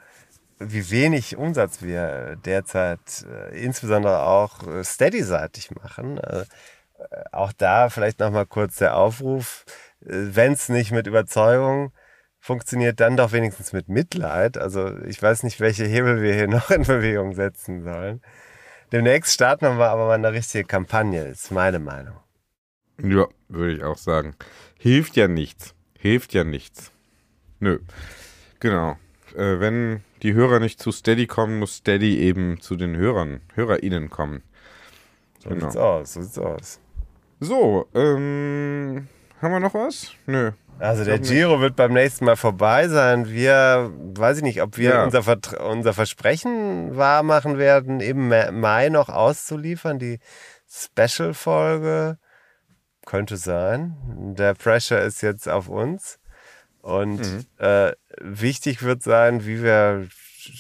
wie wenig Umsatz wir derzeit äh, insbesondere auch äh, steady-seitig machen. Äh, auch da vielleicht nochmal kurz der Aufruf, wenn es nicht mit Überzeugung funktioniert, dann doch wenigstens mit Mitleid. Also ich weiß nicht, welche Hebel wir hier noch in Bewegung setzen sollen. Demnächst starten wir aber mal eine richtige Kampagne, ist meine Meinung. Ja, würde ich auch sagen. Hilft ja nichts. Hilft ja nichts. Nö. Genau. Äh, wenn die Hörer nicht zu Steady kommen, muss Steady eben zu den Hörern, HörerInnen kommen. So genau. sieht's aus, so sieht's aus. So, ähm, haben wir noch was? Nö. Also der Giro wird beim nächsten Mal vorbei sein. Wir, weiß ich nicht, ob wir ja. unser, unser Versprechen wahr machen werden, im Mai noch auszuliefern, die Special-Folge. Könnte sein. Der Pressure ist jetzt auf uns. Und mhm. äh, wichtig wird sein, wie wir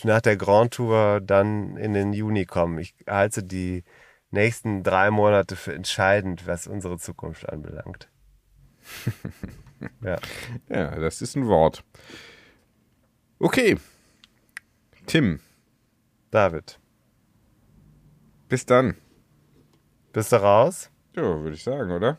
nach der Grand Tour dann in den Juni kommen. Ich halte die nächsten drei Monate für entscheidend, was unsere Zukunft anbelangt. ja. ja, das ist ein Wort. Okay. Tim. David. Bis dann. Bist du raus? Ja, würde ich sagen, oder?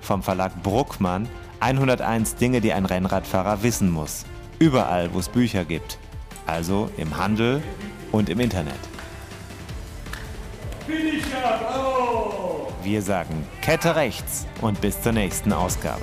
vom Verlag Bruckmann. 101 Dinge, die ein Rennradfahrer wissen muss. Überall, wo es Bücher gibt. Also im Handel und im Internet. Wir sagen Kette rechts und bis zur nächsten Ausgabe.